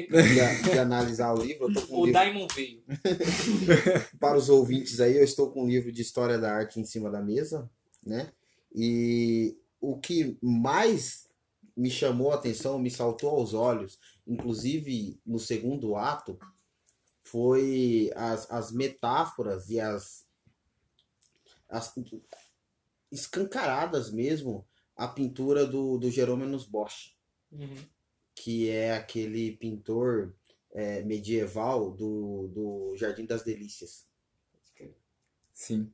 de analisar o livro. Um O Daimon veio. para os ouvintes aí, eu estou com um livro de história da arte em cima da mesa, né? E o que mais me chamou a atenção, me saltou aos olhos, inclusive no segundo ato, foi as, as metáforas e as, as escancaradas mesmo a pintura do, do Jerômenos Bosch, Uhum. que é aquele pintor é, medieval do, do Jardim das Delícias. Sim.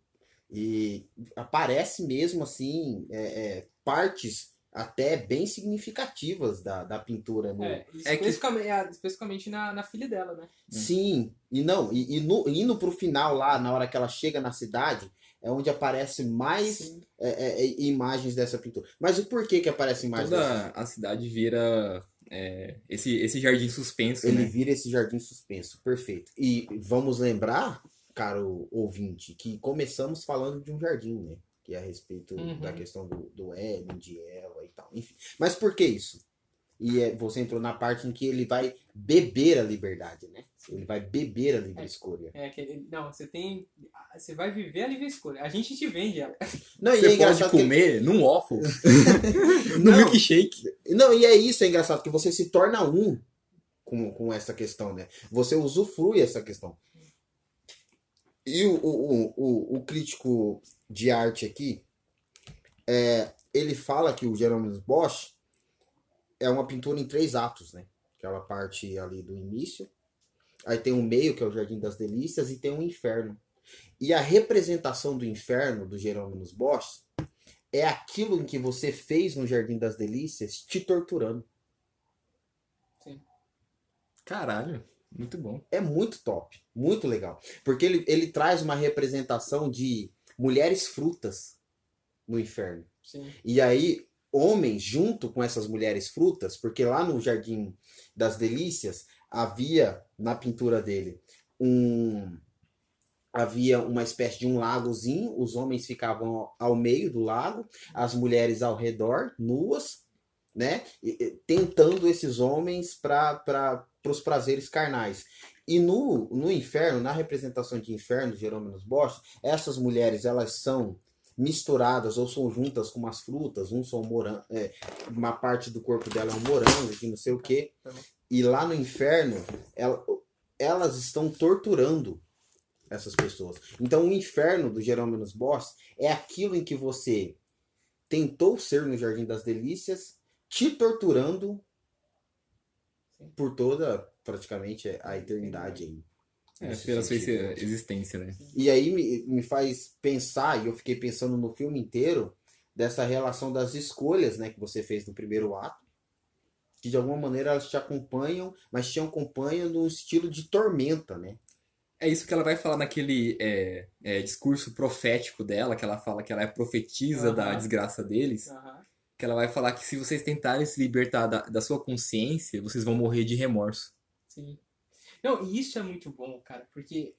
E aparece mesmo assim é, é, partes até bem significativas da, da pintura. No... É, É que- especificamente, é, especificamente na, na filha dela, né? Sim, e não, e, e no, indo pro final lá, na hora que ela chega na cidade, é onde aparece mais é, é, é, imagens dessa pintura. Mas o porquê que aparece imagens dessa? Toda a cidade vira é, esse, esse jardim suspenso, Ele né? vira esse jardim suspenso, perfeito. E vamos lembrar, caro ouvinte, que começamos falando de um jardim, né? Que é a respeito Uhum. da questão do, do de Eva e tal. Enfim. Mas por que isso? E é, você entrou na parte em que ele vai beber a liberdade, né? Ele vai beber a livre É. escolha. É aquele, não, você tem. Você vai viver a livre escolha. A gente te vende ela. Não, e é Você pode engraçado que comer num waffle, no milkshake. Não, e é isso, é engraçado, que você se torna um com, com essa questão, né? Você usufrui essa questão. E o, o, o, o, crítico de arte aqui, é, ele fala que o Jerônimo Bosch é uma pintura em três atos, né? Aquela parte ali do início, aí tem um meio, que é o Jardim das Delícias, e tem um inferno. E a representação do inferno do Jerônimo Bosch é aquilo em que você fez no Jardim das Delícias te torturando. Caralho, muito bom. É muito top, muito legal. Porque ele, ele traz uma representação de mulheres frutas no inferno. Sim. E aí, homens junto com essas mulheres frutas, porque lá no Jardim das Delícias havia, na pintura dele, um. Havia uma espécie de um lagozinho, os homens ficavam ao meio do lago, as mulheres ao redor, nuas, né? Tentando esses homens para os prazeres carnais. E no, no inferno, na representação de inferno, de Jerônimo Bosch, essas mulheres elas são misturadas ou são juntas com umas frutas, um são morango, é, uma parte do corpo dela é um morango, que não sei o quê. E lá no inferno, ela- elas estão torturando essas pessoas. Então o inferno do Jerônimo Bosch é aquilo em que você tentou ser no Jardim das Delícias, te torturando por toda praticamente a eternidade aí. É, pela sua sentido, né? existência, né? E aí me, me faz pensar, e eu fiquei pensando no filme inteiro, dessa relação das escolhas né, que você fez no primeiro ato, que de alguma maneira elas te acompanham, mas te acompanham no estilo de tormenta, né? É isso que ela vai falar naquele é, é, discurso profético dela, que ela fala que ela é profetisa da Aham. desgraça deles, Aham. que ela vai falar que se vocês tentarem se libertar da, da sua consciência, vocês vão morrer de remorso. Sim. Não, e isso é muito bom, cara, porque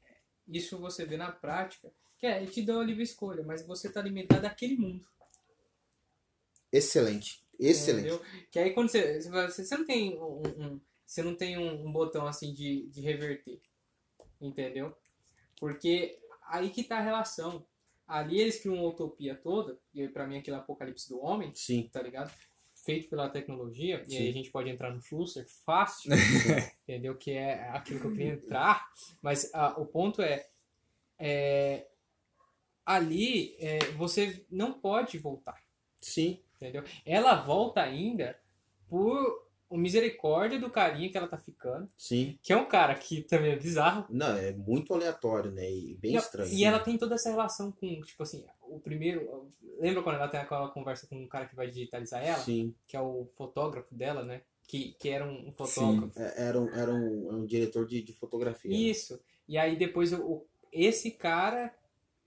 isso você vê na prática, que é, ele te dá uma livre escolha, mas você tá alimentado daquele mundo. Excelente, excelente. Entendeu? Que aí quando você. Você, não tem um, um- você não tem um, um botão assim de, de reverter. Entendeu? Porque aí que tá a relação. Ali eles criam uma utopia toda, e pra mim aquele apocalipse do homem, Sim, tá ligado? Feito pela tecnologia, e aí Sim. a gente pode entrar no Flusser fácil, entendeu? Que é aquilo que eu queria entrar, mas ah, o ponto é, é, ali é, você não pode voltar, sim, entendeu? Ela volta ainda por misericórdia do carinha que ela tá ficando, sim. que é um cara que também é bizarro, Não, é muito aleatório, né? E bem estranho. E ela tem toda essa relação com, tipo assim, o primeiro. Lembra quando ela tem aquela conversa com um cara que vai digitalizar ela? Sim, Que é o fotógrafo dela, né? Que, que era um fotógrafo. é- era um, era um, um diretor de, de fotografia. né? Isso. E aí depois o- esse cara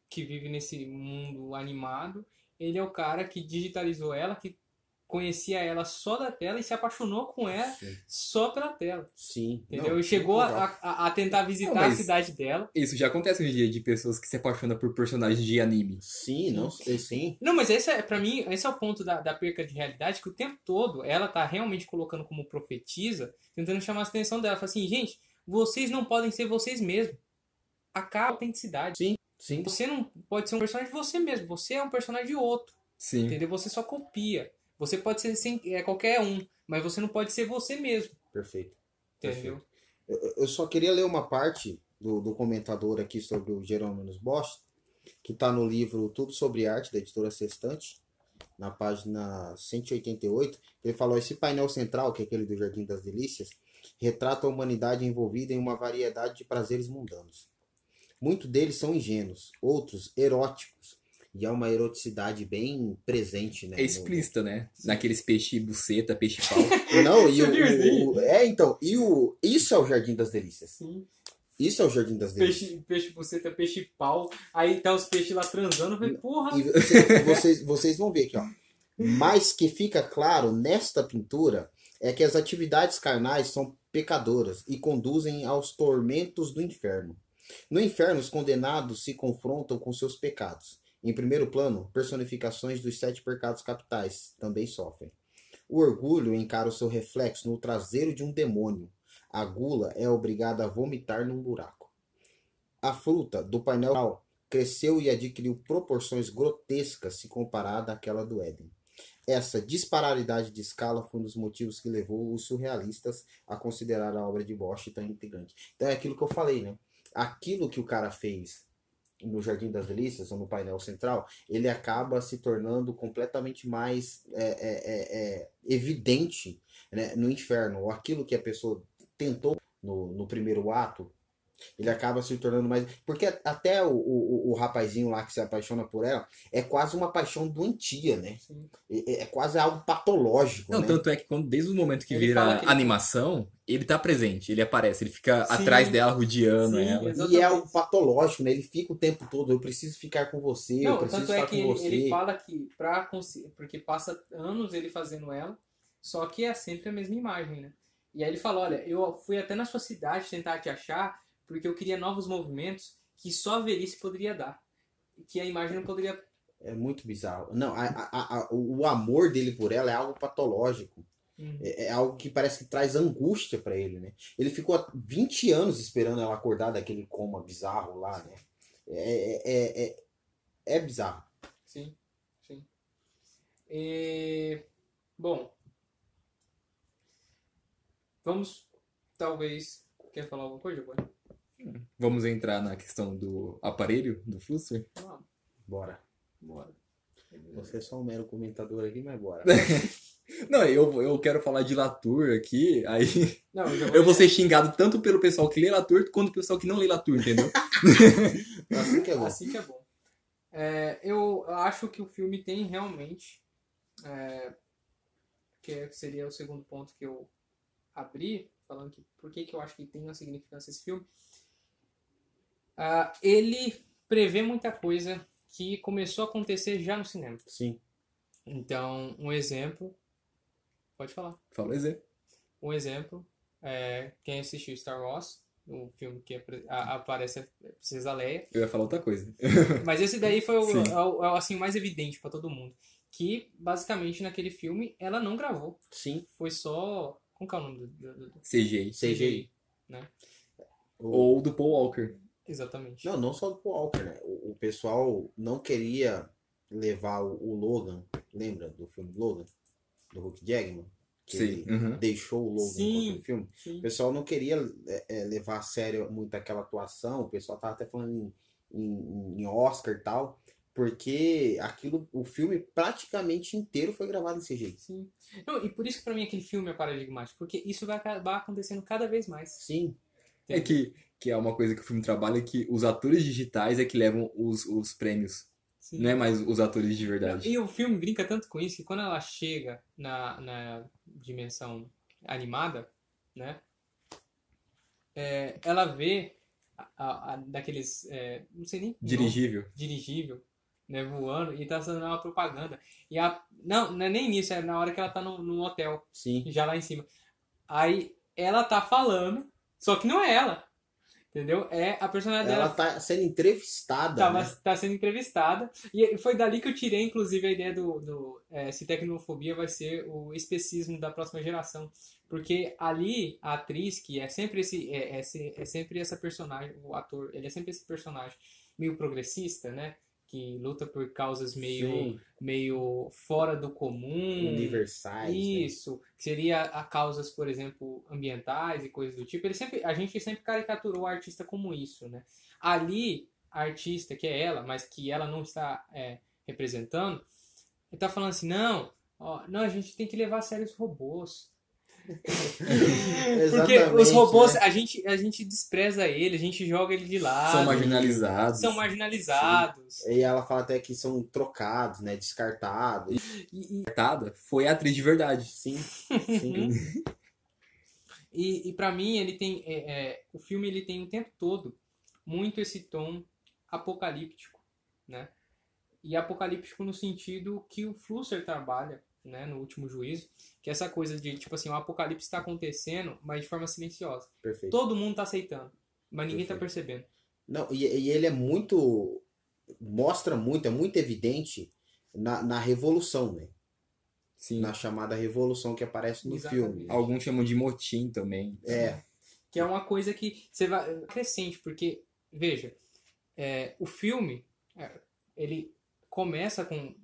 que vive nesse mundo animado, ele é o cara que digitalizou ela, que conhecia ela só da tela e se apaixonou com ela Sim. só pela tela. Sim. Entendeu? Não, e chegou a, a, a tentar visitar Não, a cidade dela. Isso já acontece hoje em dia de pessoas que se apaixonam por personagens de anime. Sim, não sei, sim. Não, mas esse é, pra mim, esse é o ponto da, da perca de realidade, que o tempo todo ela tá realmente colocando como profetisa, tentando chamar a atenção dela. Fala assim, gente, vocês não podem ser vocês mesmos. Acaba a autenticidade. Sim. Sim. Você não pode ser um personagem de você mesmo. Você é um personagem de outro. Sim. Entendeu? Você só copia. Você pode ser sem, é, qualquer um, mas você não pode ser você mesmo. Perfeito. Entendeu? Eu, eu só queria ler uma parte do, do comentador aqui sobre o Jerônimo Bosch, que está no livro Tudo sobre Arte, da editora Sextante, na página 188. Ele falou: esse painel central, que é aquele do Jardim das Delícias, retrata a humanidade envolvida em uma variedade de prazeres mundanos. Muitos deles são ingênuos, outros eróticos. E há uma eroticidade bem presente, né? É no- explícita, né? Naqueles peixe buceta, peixe pau. Não, e o, o- É, então, e o. Isso é o Jardim das Delícias. Sim. Isso é o Jardim das Delícias. Peixe, peixe buceta, peixe pau. Aí tá os peixes lá transando. Eu falei, porra. E você- vocês, vocês vão ver aqui, ó. Mas que fica claro nesta pintura é que as atividades carnais são pecadoras e conduzem aos tormentos do inferno. No inferno, os condenados se confrontam com seus pecados. Em primeiro plano, personificações dos sete pecados capitais também sofrem. O orgulho encara o seu reflexo no traseiro de um demônio. A gula é obrigada a vomitar num buraco. A fruta do painel cresceu e adquiriu proporções grotescas se comparada àquela do Éden. Essa disparidade de escala foi um dos motivos que levou os surrealistas a considerar a obra de Bosch tão intrigante. Então é aquilo que eu falei, né? Aquilo que o cara fez no Jardim das Delícias, ou no painel central, ele acaba se tornando completamente mais é, é, é, é, evidente né, no inferno. Aquilo que a pessoa tentou no, no primeiro ato, ele acaba se tornando mais. Porque até o, o, o rapazinho lá que se apaixona por ela é quase uma paixão doentia, né? É, é quase algo patológico. Não, né? tanto é que quando, desde o momento que Ele vira que ele- animação, ele tá presente, ele aparece, ele fica Sim. atrás dela, rodeando Sim, ela. exatamente. E é algo patológico, né? Ele fica o tempo todo, eu preciso ficar com você, eu Não, preciso tanto é que com ele, você. ele fala que pra conseguir. Porque passa anos ele fazendo ela, só que é sempre a mesma imagem, né? E aí ele fala: olha, eu fui até na sua cidade tentar te achar, porque eu queria novos movimentos que só a velhice poderia dar. Que a imagem não poderia. É muito bizarro. Não, a- a- a- o amor dele por ela é algo patológico. Hum. É, é algo que parece que traz angústia pra ele, né? Ele ficou há 20 anos esperando ela acordar daquele coma bizarro lá, né? É, é, é, é bizarro. Sim, sim. E, bom, vamos, talvez, quer falar alguma coisa, Giovanni? Vamos entrar na questão do aparelho, do Flusser? Bora. bora. Você é só um mero comentador aqui, mas bora. Não, eu, eu quero falar de Latour aqui, aí Não, o Giovanni- eu vou ser xingado tanto pelo pessoal que lê Latour quanto pelo pessoal que não lê Latour, entendeu? Assim que é bom. Assim que é bom. É, eu acho que o filme tem realmente, é, que seria o segundo ponto que eu abri, falando que por que, que eu acho que tem uma significância esse filme. Ah, ele prevê muita coisa que começou a acontecer já no cinema. Sim. Então, um exemplo. Pode falar. Fala exemplo. Um exemplo é quem assistiu Star Wars, o filme que aparece a Princesa Leia. Eu ia falar outra coisa. Mas esse daí foi o, é o- é o, assim, mais evidente pra todo mundo. Que, basicamente, naquele filme, ela não gravou. Sim. Foi só... Como que é o nome do... do, do- CGI. CGI. O- Ou do Paul Walker. Exatamente. Não, não só do Paul Walker, né? O, o pessoal não queria levar o, o Logan, lembra do filme Logan? Do Hulk Jackman? Que Sim. ele uhum. deixou o Logan Sim. no filme. Sim. O pessoal não queria é, é, levar a sério muito aquela atuação, o pessoal tava até falando em, em, em Oscar e tal, porque aquilo, o filme praticamente inteiro foi gravado em CGI. Sim. Não, e por isso que pra mim aquele filme é paradigmático. Porque isso vai acabar acontecendo cada vez mais. Sim, É que, que é uma coisa que o filme trabalha que os atores digitais é que levam os, os prêmios. Sim. Não é mais os atores de verdade. E o filme brinca tanto com isso que quando ela chega na, na dimensão animada, né? é, ela vê a, a- a- daqueles. é, não sei nem. nome, Dirigível. dirigível. né, voando, e tá fazendo uma propaganda. E a, não, não é nem nisso, é na hora que ela tá no, no hotel, Sim. já lá em cima. Aí ela tá falando, só que não é ela. Entendeu? É a personagem Ela dela tá sendo entrevistada. tava, né? tá sendo entrevistada. E foi dali que eu tirei, inclusive, a ideia do, do é, se tecnofobia vai ser o especismo da próxima geração. Porque ali, a atriz, que é sempre esse. É, é, é sempre essa personagem, o ator, ele é sempre esse personagem meio progressista, né? Que luta por causas meio, Sim, meio fora do comum. universais. né? Isso, que seria a causas, por exemplo, ambientais e coisas do tipo. Ele sempre, a gente sempre caricaturou o artista como isso, né? Ali, a artista, que é ela, mas que ela não está é, representando, ele tá falando assim, não, ó, não, a gente tem que levar a sério os robôs. Porque os robôs, né? a, gente, a gente despreza ele, a gente joga ele de lado. São marginalizados. São marginalizados. E ela fala até que são trocados, né? Descartados. E, e, foi a atriz de verdade. Sim, sim. E, e para mim ele tem é, é, o filme ele tem o tempo todo muito esse tom apocalíptico, né? E apocalíptico no sentido que o Flusser trabalha, né, no último juízo, que é essa coisa de tipo assim, o apocalipse está acontecendo, mas de forma silenciosa. Perfeito. Todo mundo tá aceitando, mas ninguém tá Perfeito. percebendo. Não, e, e ele é muito. Mostra muito, é muito evidente na, na revolução, né? Sim. Na chamada revolução que aparece no Exatamente. filme. Alguns chamam de motim também. É, Que é uma coisa que você vai crescente, porque veja, é, o filme é, ele começa com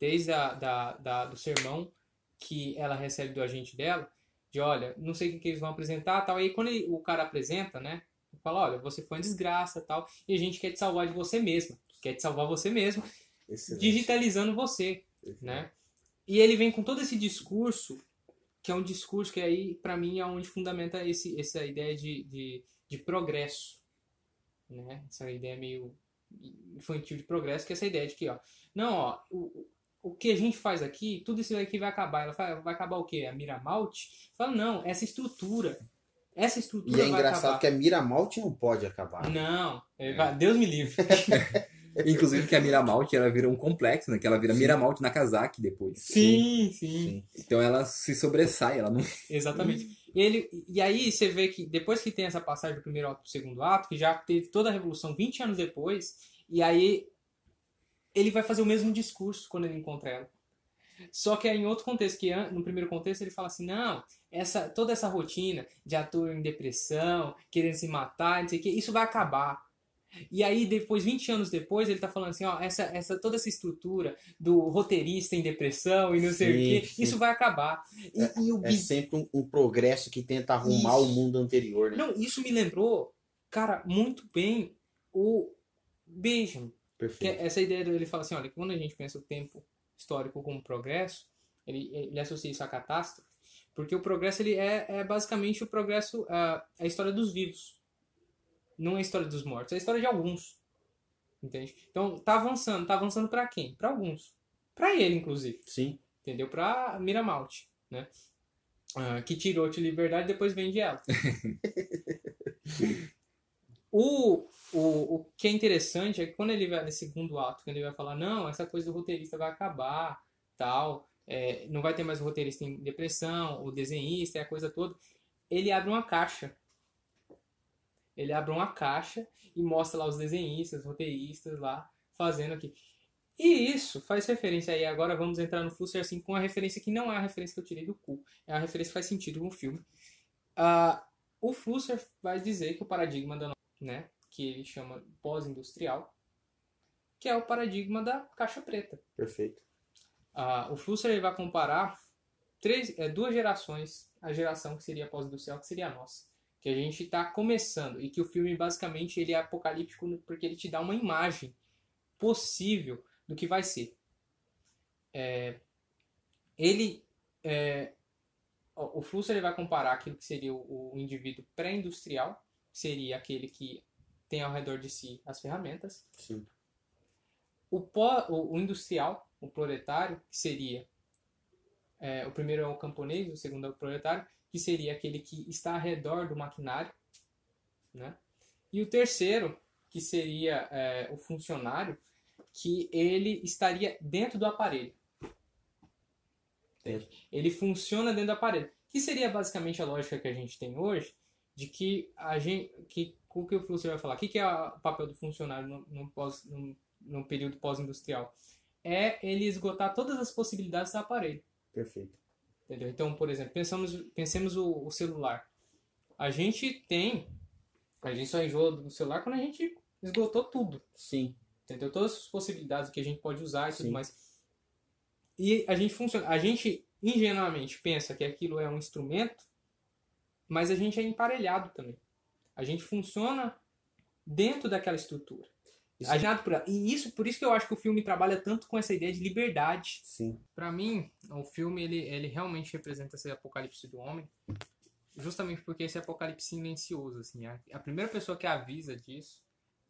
desde a, da, da- do sermão que ela recebe do agente dela, de olha, não sei o que, que eles vão apresentar, tal. E aí quando ele- o cara apresenta, né, fala, olha, você foi uma desgraça, tal, e a gente quer te salvar de você mesma, quer te salvar você mesmo, excelente. digitalizando você né? E ele vem com todo esse discurso, que é um discurso que aí, para mim, é onde fundamenta esse, essa ideia de, de, de progresso, né? Essa ideia meio infantil de progresso, que é essa ideia de que, ó, não, ó, o, o que a gente faz aqui, tudo isso aqui vai acabar. Ela fala, vai acabar o quê? A Miramalte? Fala, não, essa estrutura. Essa estrutura E é vai engraçado acabar. que a Miramolte não pode acabar. Não, é, vai- Deus me livre. Inclusive que a Miramalti, ela vira um complexo, né? Que ela vira Sim. Miramalti Nakazaki depois. sim, sim. Sim. Então ela se sobressai, ela não... Exatamente. E, ele, e aí você vê que depois que tem essa passagem do primeiro ato pro segundo ato, que já teve toda a revolução 20 anos depois, e aí ele vai fazer o mesmo discurso quando ele encontra ela. Só que é em outro contexto, que no primeiro contexto ele fala assim, não, essa, toda essa rotina de ator em depressão, querendo se matar, não sei o que, isso vai acabar. E aí, depois, 20 anos depois, ele tá falando assim, ó, essa, essa, toda essa estrutura do roteirista em depressão e não sei o que, sim. isso vai acabar. E, e o É sempre um, um progresso que tenta arrumar Isso. o mundo anterior, né? Não, isso me lembrou, cara, muito bem o Benjamin. Perfeito. essa ideia dele fala assim, olha, quando a gente pensa o tempo histórico como progresso, ele, ele associa isso à catástrofe, porque o progresso ele é, é basicamente o progresso, a, a história dos vivos. Não é a história dos mortos, é a história de alguns. Entende? Então, tá avançando. Tá avançando pra quem? Pra alguns. Pra ele, inclusive Sim. entendeu? Pra Miramalti, né? Ah, que tirou-te liberdade e depois vende ela. o, o, o que é interessante é que quando ele vai nesse segundo ato, quando ele vai falar, não, essa coisa do roteirista vai acabar, tal, é, não vai ter mais o roteirista em depressão, o desenhista, e a coisa toda, ele abre uma caixa. Ele abre uma caixa e mostra lá os desenhistas, roteiristas lá, fazendo aqui. E isso faz referência aí, agora vamos entrar no Flusser assim, com uma referência que não é a referência que eu tirei do cu, é uma referência que faz sentido com o filme. Ah, o Flusser vai dizer que o paradigma da né, que ele chama pós-industrial, que é o paradigma da caixa preta. Perfeito. Ah, o Flusser ele vai comparar três, é, duas gerações, a geração que seria pós-industrial, que seria a nossa, que a gente está começando e que o filme basicamente ele é apocalíptico porque ele te dá uma imagem possível do que vai ser. É, ele é, o Flusser ele vai comparar aquilo que seria o, o indivíduo pré-industrial, seria aquele que tem ao redor de si as ferramentas, Sim. o, pó, o, o industrial, o proletário, que seria é, o primeiro é o camponês, o segundo é o proletário, que seria aquele que está ao redor do maquinário, né? E o terceiro, que seria é, o funcionário, que ele estaria dentro do aparelho. Entende? Ele funciona dentro do aparelho. Que seria basicamente a lógica que a gente tem hoje, de que a gente. Que, o que o Flusser vai falar? O que, que é o papel do funcionário no, no, pós, no, no período pós-industrial? É ele esgotar todas as possibilidades do aparelho. Perfeito. Entendeu? Então, por exemplo, pensamos, pensemos o, o celular. A gente tem. A gente só enjoa do celular quando a gente esgotou tudo. Sim. Entendeu? Todas as possibilidades que a gente pode usar e tudo Sim. mais. E a gente funciona. A gente ingenuamente pensa que aquilo é um instrumento, mas a gente é emparelhado também. A gente funciona dentro daquela estrutura. Isso- Alinhado por ela. E isso, por isso que eu acho que o filme trabalha tanto com essa ideia de liberdade. Sim. Pra mim, o filme ele, ele realmente representa esse apocalipse do homem, justamente porque esse apocalipse silencioso, assim, a, a primeira pessoa que avisa disso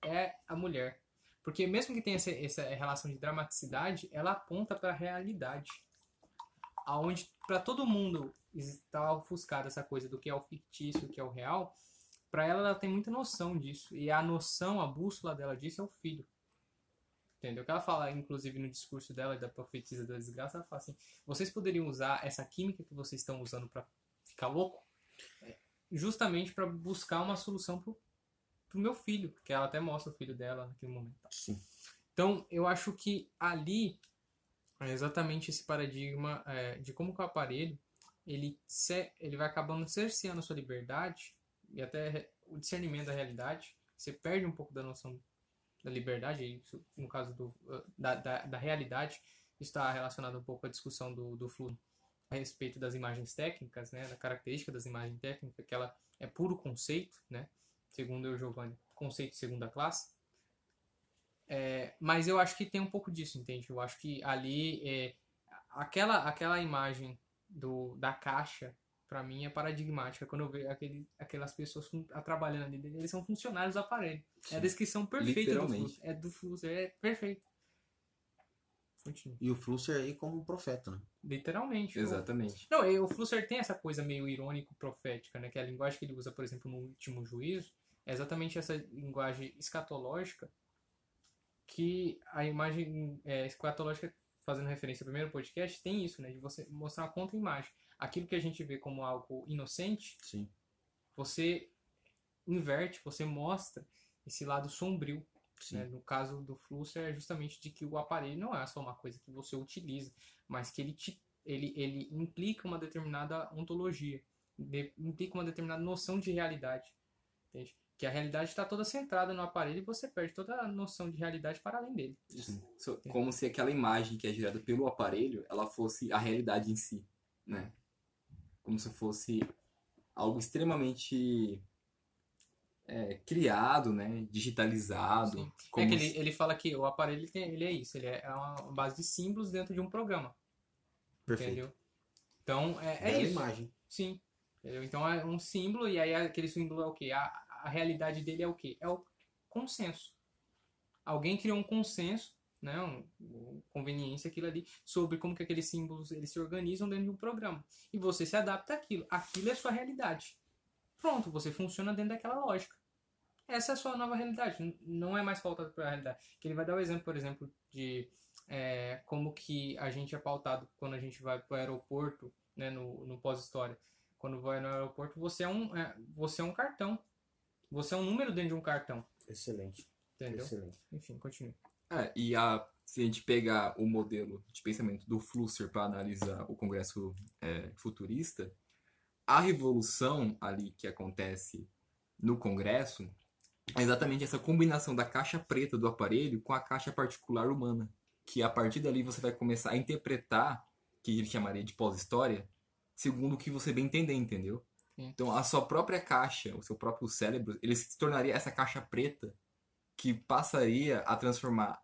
é a mulher, porque mesmo que tenha essa, essa relação de dramaticidade, ela aponta para a realidade, aonde para todo mundo está ofuscada essa coisa do que é o fictício, o que é o real. Pra ela, ela tem muita noção disso. E a noção, a bússola dela disso é o filho. Entendeu? Que ela fala, inclusive, no discurso dela, da profetisa da desgraça, ela fala assim: vocês poderiam usar essa química que vocês estão usando pra ficar louco? Justamente pra buscar uma solução pro, pro meu filho. Que ela até mostra o filho dela naquele momento. Sim. Então, eu acho que ali é exatamente esse paradigma é, de como que o aparelho ele, ele vai acabando cerceando a sua liberdade e até o discernimento da realidade. Você perde um pouco da noção da liberdade, no caso do, uh, da, da, da realidade, está relacionado um pouco à discussão do, do fluxo a respeito das imagens técnicas, né, da característica das imagens técnicas, que ela é puro conceito, né, segundo eu, Giovanni, conceito de segunda classe. É, mas eu acho que tem um pouco disso, entende? Eu acho que ali é, aquela aquela imagem do da caixa para mim é paradigmática quando eu vejo aquele, aquelas pessoas fun- a- trabalhando ali, eles são funcionários do aparelho. É a descrição perfeita do fluxo, é do fluxo, é perfeito. Continua. E o Flusser aí como um profeta, né? Literalmente. Exatamente. Não, o Flusser tem essa coisa meio irônico-profética, né? Que é a linguagem que ele usa, por exemplo, no último juízo, é exatamente essa linguagem escatológica que a imagem é, escatológica, fazendo referência ao primeiro podcast, tem isso, né? De você mostrar uma contra-imagem. Aquilo que a gente vê como algo inocente, Sim. você inverte, você mostra esse lado sombrio. Né? No caso do Flusser, é justamente de que o aparelho não é só uma coisa que você utiliza, mas que ele, te, ele, ele implica uma determinada ontologia, de- implica uma determinada noção de realidade. Entende? Que a realidade está toda centrada no aparelho e você perde toda a noção de realidade para além dele. Sim. Como se aquela imagem que é gerada pelo aparelho, ela fosse a realidade em si, né? Como se fosse algo extremamente é, criado, né? Digitalizado. É que se- ele, ele fala que o aparelho ele, tem- ele é isso, ele é uma base de símbolos dentro de um programa. Perfeito. Entendeu? Então, é, é isso. imagem. Sim. Entendeu? Então é um símbolo, e aí aquele símbolo é o quê? A, a realidade dele é o quê? É o consenso. Alguém criou um consenso, né? Um, um conveniência aquilo ali, sobre como que aqueles símbolos eles se organizam dentro de um programa. E você se adapta àquilo. Aquilo é sua realidade. Pronto, você funciona dentro daquela lógica. Essa é a sua nova realidade. Não é mais pautada pela realidade. Ele vai dar o exemplo, por exemplo, de é, como que a gente é pautado quando a gente vai para o aeroporto, né, no, no pós-história. Quando vai no aeroporto, você é um, é, você é um cartão. Você é um número dentro de um cartão. Excelente. Entendeu? Excelente. Enfim, continue. É, e a, se a gente pegar o modelo de pensamento do Flusser para analisar o Congresso é, futurista, a revolução ali que acontece no Congresso é exatamente essa combinação da caixa preta do aparelho com a caixa particular humana. Que a partir dali você vai começar a interpretar, que ele chamaria de pós-história, segundo o que você bem entender, entendeu? Então a sua própria caixa, o seu próprio cérebro, ele se tornaria essa caixa preta que passaria a transformar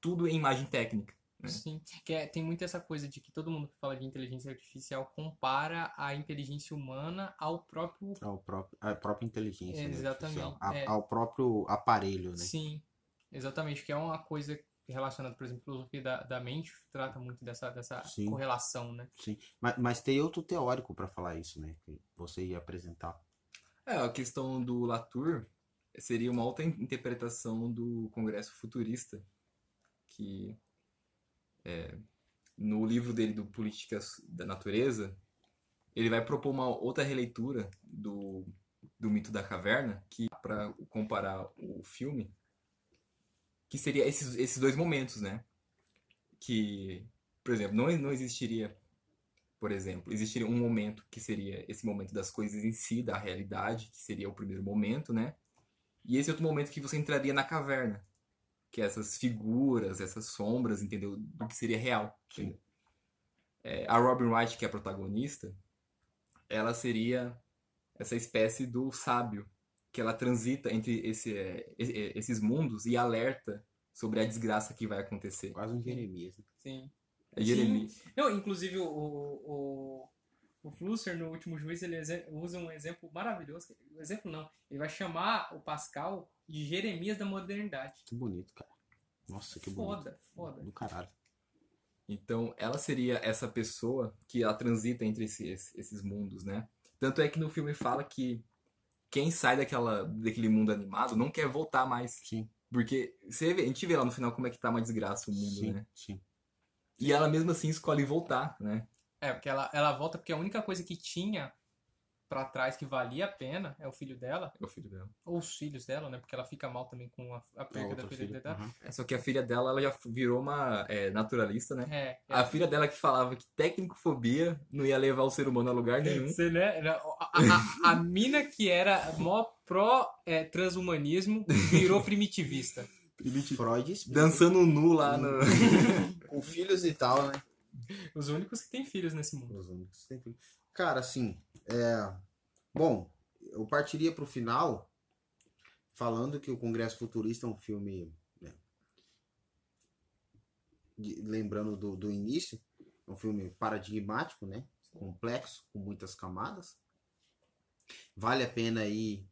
tudo em imagem técnica. né? Sim. Que é- tem muito essa coisa de que todo mundo que fala de inteligência artificial compara a inteligência humana ao próprio. Ao próprio, a própria inteligência. né, Exatamente, artificial. A- é. Ao próprio aparelho, né? Sim, exatamente. Que é uma coisa relacionada, por exemplo, à filosofia da, da mente, trata muito dessa, dessa Sim. correlação, né? Sim. Mas, mas tem outro teórico para falar isso, né? Que você ia apresentar. É, a questão do Latour seria uma outra in- interpretação do Congresso futurista, que é, no livro dele do Políticas da Natureza, ele vai propor uma outra releitura do, do mito da caverna, que para comparar o filme, que seria esses, esses dois momentos, né? Que, por exemplo, não, não existiria, por exemplo, existiria um momento que seria esse momento das coisas em si, da realidade, que seria o primeiro momento, né? E esse outro momento que você entraria na caverna, que é essas figuras, essas sombras, entendeu? Do que seria real. É, a Robin Wright, que é a protagonista, ela seria essa espécie do sábio, que ela transita entre esse, é, esses mundos e alerta sobre a desgraça que vai acontecer. Quase um Jeremias. né? Sim. É Jeremias. Sim. Não, inclusive o, o, o Flusser, no último juiz, ele usa um exemplo maravilhoso. Um exemplo não. Ele vai chamar o Pascal de Jeremias da modernidade. Que bonito, cara. Nossa, que bonito. Foda, foda. Do caralho. Então, ela seria essa pessoa que ela transita entre esses, esses mundos, né? Tanto é que no filme fala que quem sai daquela, daquele mundo animado não quer voltar mais. Sim, Porque você vê, a gente vê lá no final como é que tá uma desgraça o mundo, sim, né? sim. E ela mesmo assim escolhe voltar, né? É, porque ela, ela volta porque a única coisa que tinha pra trás que valia a pena é o filho dela, É o filho dela. ou os filhos dela, né? Porque ela fica mal também com a, a A perda da outra filha dela. Aham. É, Só que a filha dela, ela já virou uma é, naturalista, né? É, A filha dela que falava que tecnicofobia não ia levar o ser humano a lugar nenhum. Você, né? A, a, a- a mina que era mó pró é, transhumanismo virou primitivista. Freud explica. Dançando nu lá no. com filhos e tal, né? Os únicos que têm filhos nesse mundo. Os únicos que têm filhos. Cara, assim, é... Bom, eu partiria pro final falando que o Congresso Futurista é um filme, né, de- lembrando do, do início, é um filme paradigmático, né? Complexo, com muitas camadas. Vale a pena aí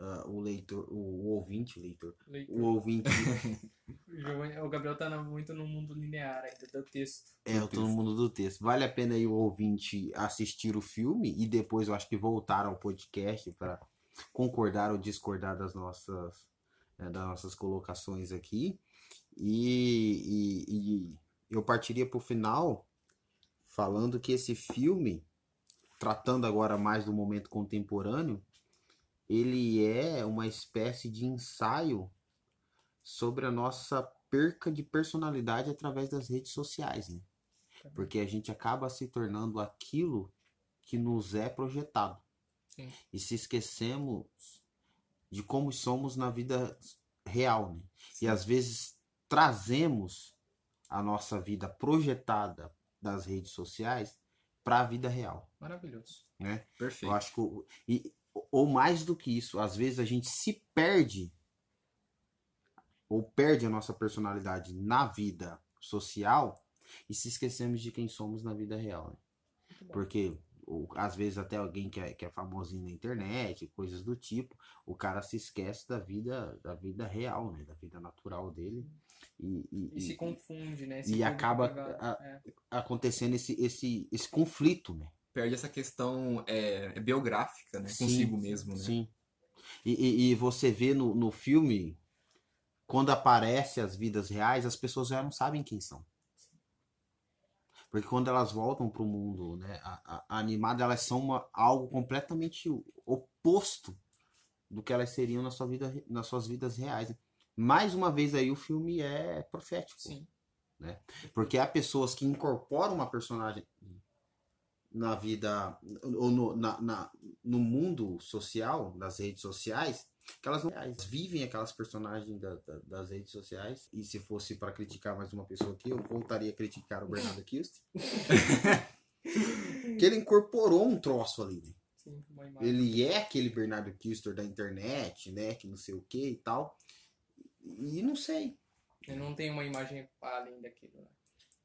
ah, o leitor, o, o ouvinte, o leitor, o ouvinte O O Gabriel tá muito no mundo linear ainda do texto. É, eu tô no mundo do texto. Vale a pena aí o ouvinte assistir o filme e depois eu acho que voltar ao podcast para concordar ou discordar das nossas, né, das nossas colocações aqui. E, e- e eu partiria pro final falando que esse filme, tratando agora mais do momento contemporâneo, ele é uma espécie de ensaio sobre a nossa perca de personalidade através das redes sociais, né? Porque a gente acaba se tornando aquilo que nos é projetado. Sim. E se esquecemos de como somos na vida real, né? E às vezes trazemos a nossa vida projetada das redes sociais para a vida real, Maravilhoso. né? Perfeito. Eu acho que e, ou mais do que isso, às vezes a gente se perde ou perde a nossa personalidade na vida social e se esquecemos de quem somos na vida real. Né? Porque ou, às vezes até alguém que é, que é famosinho na internet, coisas do tipo, o cara se esquece da vida da vida real, né? Da vida natural dele e, e- E se e- confunde, né? e Esse público acaba a- É. acontecendo esse, esse, esse conflito, né? Perde essa questão é, biográfica, né? Sim, Consigo mesmo, né? Sim. E, e, e você vê no, no filme, quando aparece as vidas reais, as pessoas já não sabem quem são. Porque quando elas voltam para o mundo né, a, a- animado, elas são uma- algo completamente oposto do que elas seriam na sua vida, nas suas vidas reais. né? Mais uma vez aí o filme é profético. Sim. Porque há pessoas que incorporam uma personagem na vida, ou no, na, na- no mundo social, nas redes sociais, que elas não vivem aquelas personagens da- da- das redes sociais. E se fosse para criticar mais uma pessoa aqui, eu voltaria a criticar o Bernardo Kister. que ele incorporou um troço ali, né? Sim. Ele é aquele Bernardo Kister da internet, né? Que não sei o que e tal. E não sei. Ele não tem uma imagem além daquilo. Né?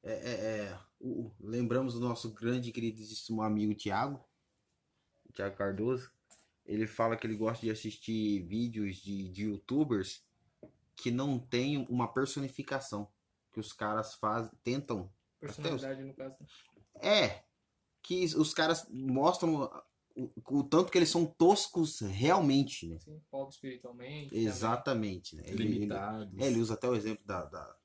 É, é, é, o- lembramos do nosso grande e queridíssimo amigo Tiago, Tiago Cardoso. Ele fala que ele gosta de assistir vídeos de, de youtubers que não tem uma personificação. Que os caras fazem, tentam. Personalidade, no caso. né? É, que os caras mostram o, o tanto que eles são toscos realmente, né? Sim, pobre espiritualmente. também. Exatamente. Né? Ele- ele-. É, ele usa até o exemplo da, da,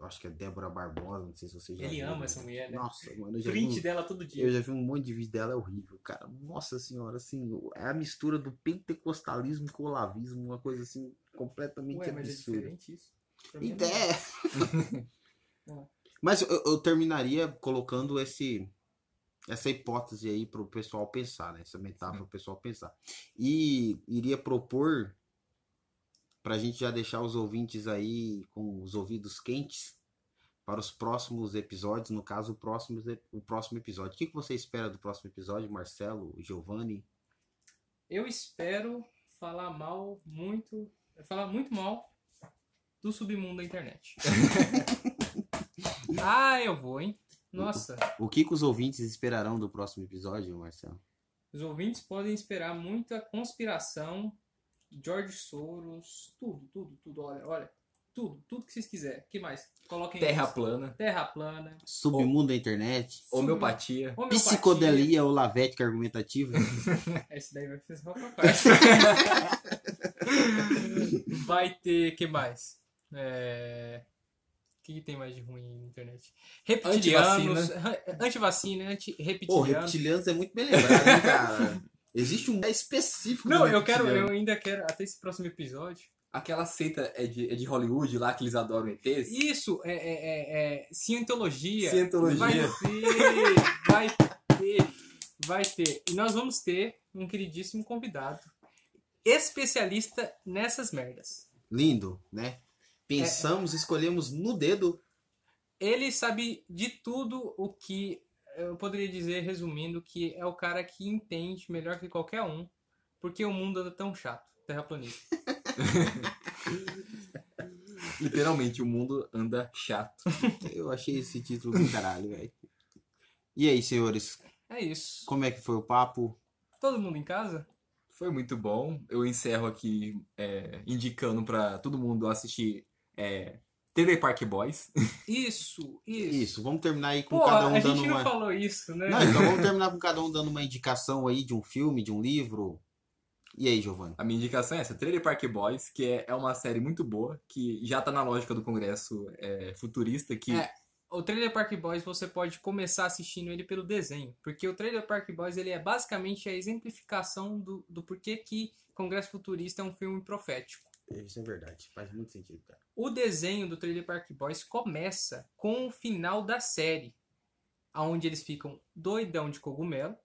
eu acho que é Débora Barbosa, não sei se você já Ele viu. ama essa mulher, né? Nossa, mano, eu já vi Print um- dela todo Eu dia. já vi um monte de vídeo dela, é horrível, cara. Nossa senhora, assim, é a mistura do pentecostalismo com o olavismo, uma coisa assim, completamente Ué, mas é absurda. diferente isso. Mim é Ideia! É. Mas eu, eu terminaria colocando esse essa hipótese aí pro pessoal pensar, né? Essa metáfora pro pessoal pensar. E iria propor pra gente já deixar os ouvintes aí com os ouvidos quentes para os próximos episódios, no caso, o próximo, o próximo episódio. O que, que você espera do próximo episódio, Marcelo, Giovanni? Eu espero falar mal muito. Falar muito mal do submundo da internet. ah, eu vou, hein? Nossa, O que, que os ouvintes esperarão do próximo episódio, Marcelo? os ouvintes podem esperar muita conspiração, George Soros, tudo, tudo, tudo. Olha, olha, tudo, tudo que vocês quiserem. que mais? Coloquem Terra isso. plana, Terra plana, Submundo da internet? homeopatia. homeopatia. Psicodelia olavética argumentativa? Esse daí vai ser só pra parte. vai ter, que mais? É... O que, que tem mais de ruim na internet? Reptilianos, antivacina, antivacina Pô, anti-reptilianos. reptilianos é muito bem lembrado, hein, cara? Existe um é específico. Não, eu quero, reptiliano. eu ainda quero, até esse próximo episódio. Aquela seita é de, é de Hollywood lá que eles adoram ETs. Isso, é, é, é, é cientologia. Cientologia. Vai ter, vai ter, vai ter. E nós vamos ter um queridíssimo convidado, especialista nessas merdas. Lindo, né? Pensamos, escolhemos no dedo. Ele sabe de tudo o que eu poderia dizer, resumindo, que é o cara que entende melhor que qualquer um, porque o mundo anda tão chato. Terraplanista. Literalmente, o mundo anda chato. Eu achei esse título do caralho, velho. E aí, senhores, É isso. como é que foi o papo? Todo mundo em casa? Foi muito bom. Eu encerro aqui é, indicando pra todo mundo assistir é, TV Park Boys. Isso, isso. Isso, vamos terminar aí com Pô, cada um a dando gente não uma. falou isso, né? Não, então vamos terminar com cada um dando uma indicação aí de um filme, de um livro. E aí, Giovanni? A minha indicação é essa, Trailer Park Boys, que é, é uma série muito boa, que já tá na lógica do Congresso é, futurista, que É. O Trailer Park Boys você pode começar assistindo ele pelo desenho, porque o Trailer Park Boys ele é basicamente a exemplificação do, do porquê que Congresso Futurista é um filme profético. Isso é verdade, faz muito sentido, cara. O desenho do Trailer Park Boys começa com o final da série, onde eles ficam doidão de cogumelo,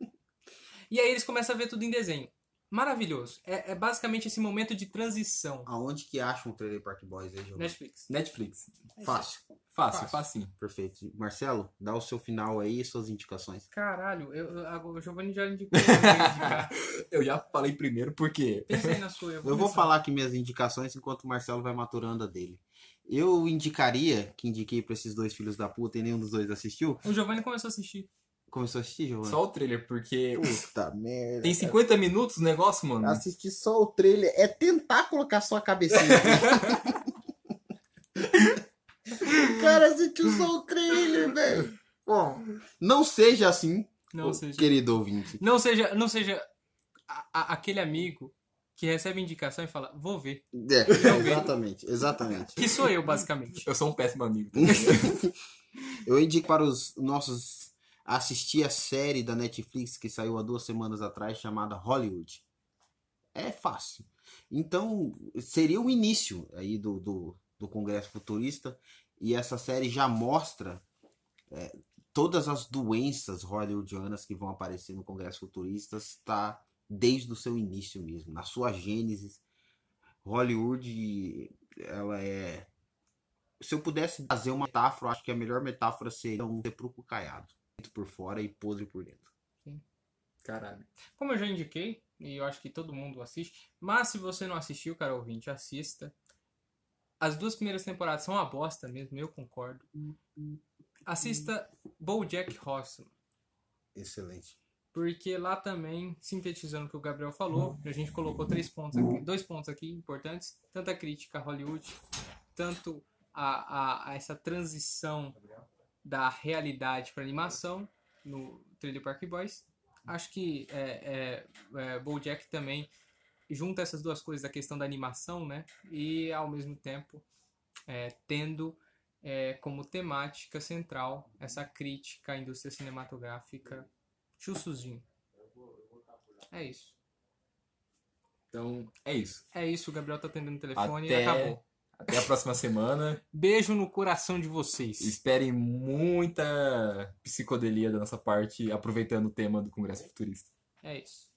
e aí eles começam a ver tudo em desenho. Maravilhoso. É, é basicamente esse momento de transição. Aonde que acham o Trailer Park Boys aí, Giovanni? Netflix. Netflix. Fácil, Fácil, Fácil. facinho. perfeito. Marcelo, dá o seu final aí e suas indicações. Caralho, eu, o Giovanni já indicou. eu já falei primeiro porque Pensa aí na sua. Eu vou, Eu vou falar aqui minhas indicações enquanto o Marcelo vai maturando a dele. Eu indicaria, que indiquei pra esses dois filhos da puta e nenhum dos dois assistiu. O Giovanni começou a assistir. Começou a assistir, Giovanni? só o trailer, porque Puta merda. tem 50 minutos o negócio, mano. Assistir só o trailer é tentar colocar sua cabecinha. o cara assistiu só o trailer, velho. Bom, não seja assim, Não ô, seja. querido ouvinte. Não seja, não seja a- a- aquele amigo que recebe indicação e fala, vou ver. É, exatamente, exatamente. Que sou eu, basicamente. Eu sou um péssimo amigo. Eu indico para os nossos assistir a série da Netflix que saiu há duas semanas atrás chamada Hollywood. É fácil. Então, seria o início aí do, do, do Congresso Futurista e essa série já mostra é, todas as doenças hollywoodianas que vão aparecer no Congresso Futurista está desde o seu início mesmo, na sua gênese. Hollywood, ela é se eu pudesse fazer uma metáfora, acho que a melhor metáfora seria um sepulcro caiado. Por fora e podre por dentro. Caralho. Como eu já indiquei, e eu acho que todo mundo assiste, mas se você não assistiu, cara ouvinte, assista. As duas primeiras temporadas são uma bosta mesmo, eu concordo. Assista BoJack Horseman. Excelente. Porque lá também, sintetizando o que o Gabriel falou, a gente colocou três pontos aqui, dois pontos aqui importantes, tanto a crítica a Hollywood, tanto a, a, a essa transição da realidade para animação no Trailer Park Boys. Acho que é, é, é, BoJack também junta essas duas coisas, a questão da animação, né, e ao mesmo tempo é, tendo é, como temática central essa crítica à indústria cinematográfica. Chussuzinho. É isso. Então, é isso. É isso, o Gabriel tá atendendo o telefone e Até- acabou. Até a próxima semana. Beijo no coração de vocês. Esperem muita psicodelia da nossa parte, aproveitando o tema do Congresso Futurista. É isso.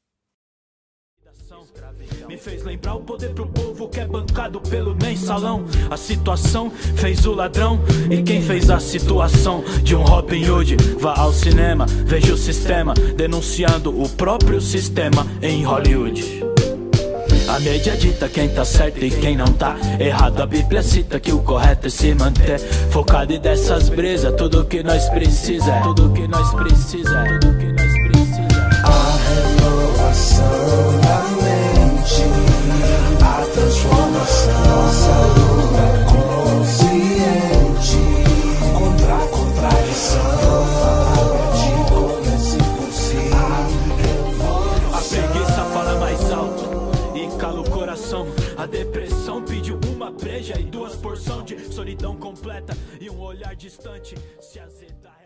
Me fez lembrar o poder pro povo que é bancado pelo mensalão. A situação fez o ladrão. E quem fez a situação de um Robin Hood? Vá ao cinema, veja o sistema. Denunciando o próprio sistema em Hollywood. A mídia dita quem tá certo e quem não tá errado. A Bíblia cita que o correto é se manter focado e dessas brisas. Tudo que nós precisa é tudo que nós precisa é tudo que nós precisa. A renovação da mente, a transformação, olhar distante. Se azeda.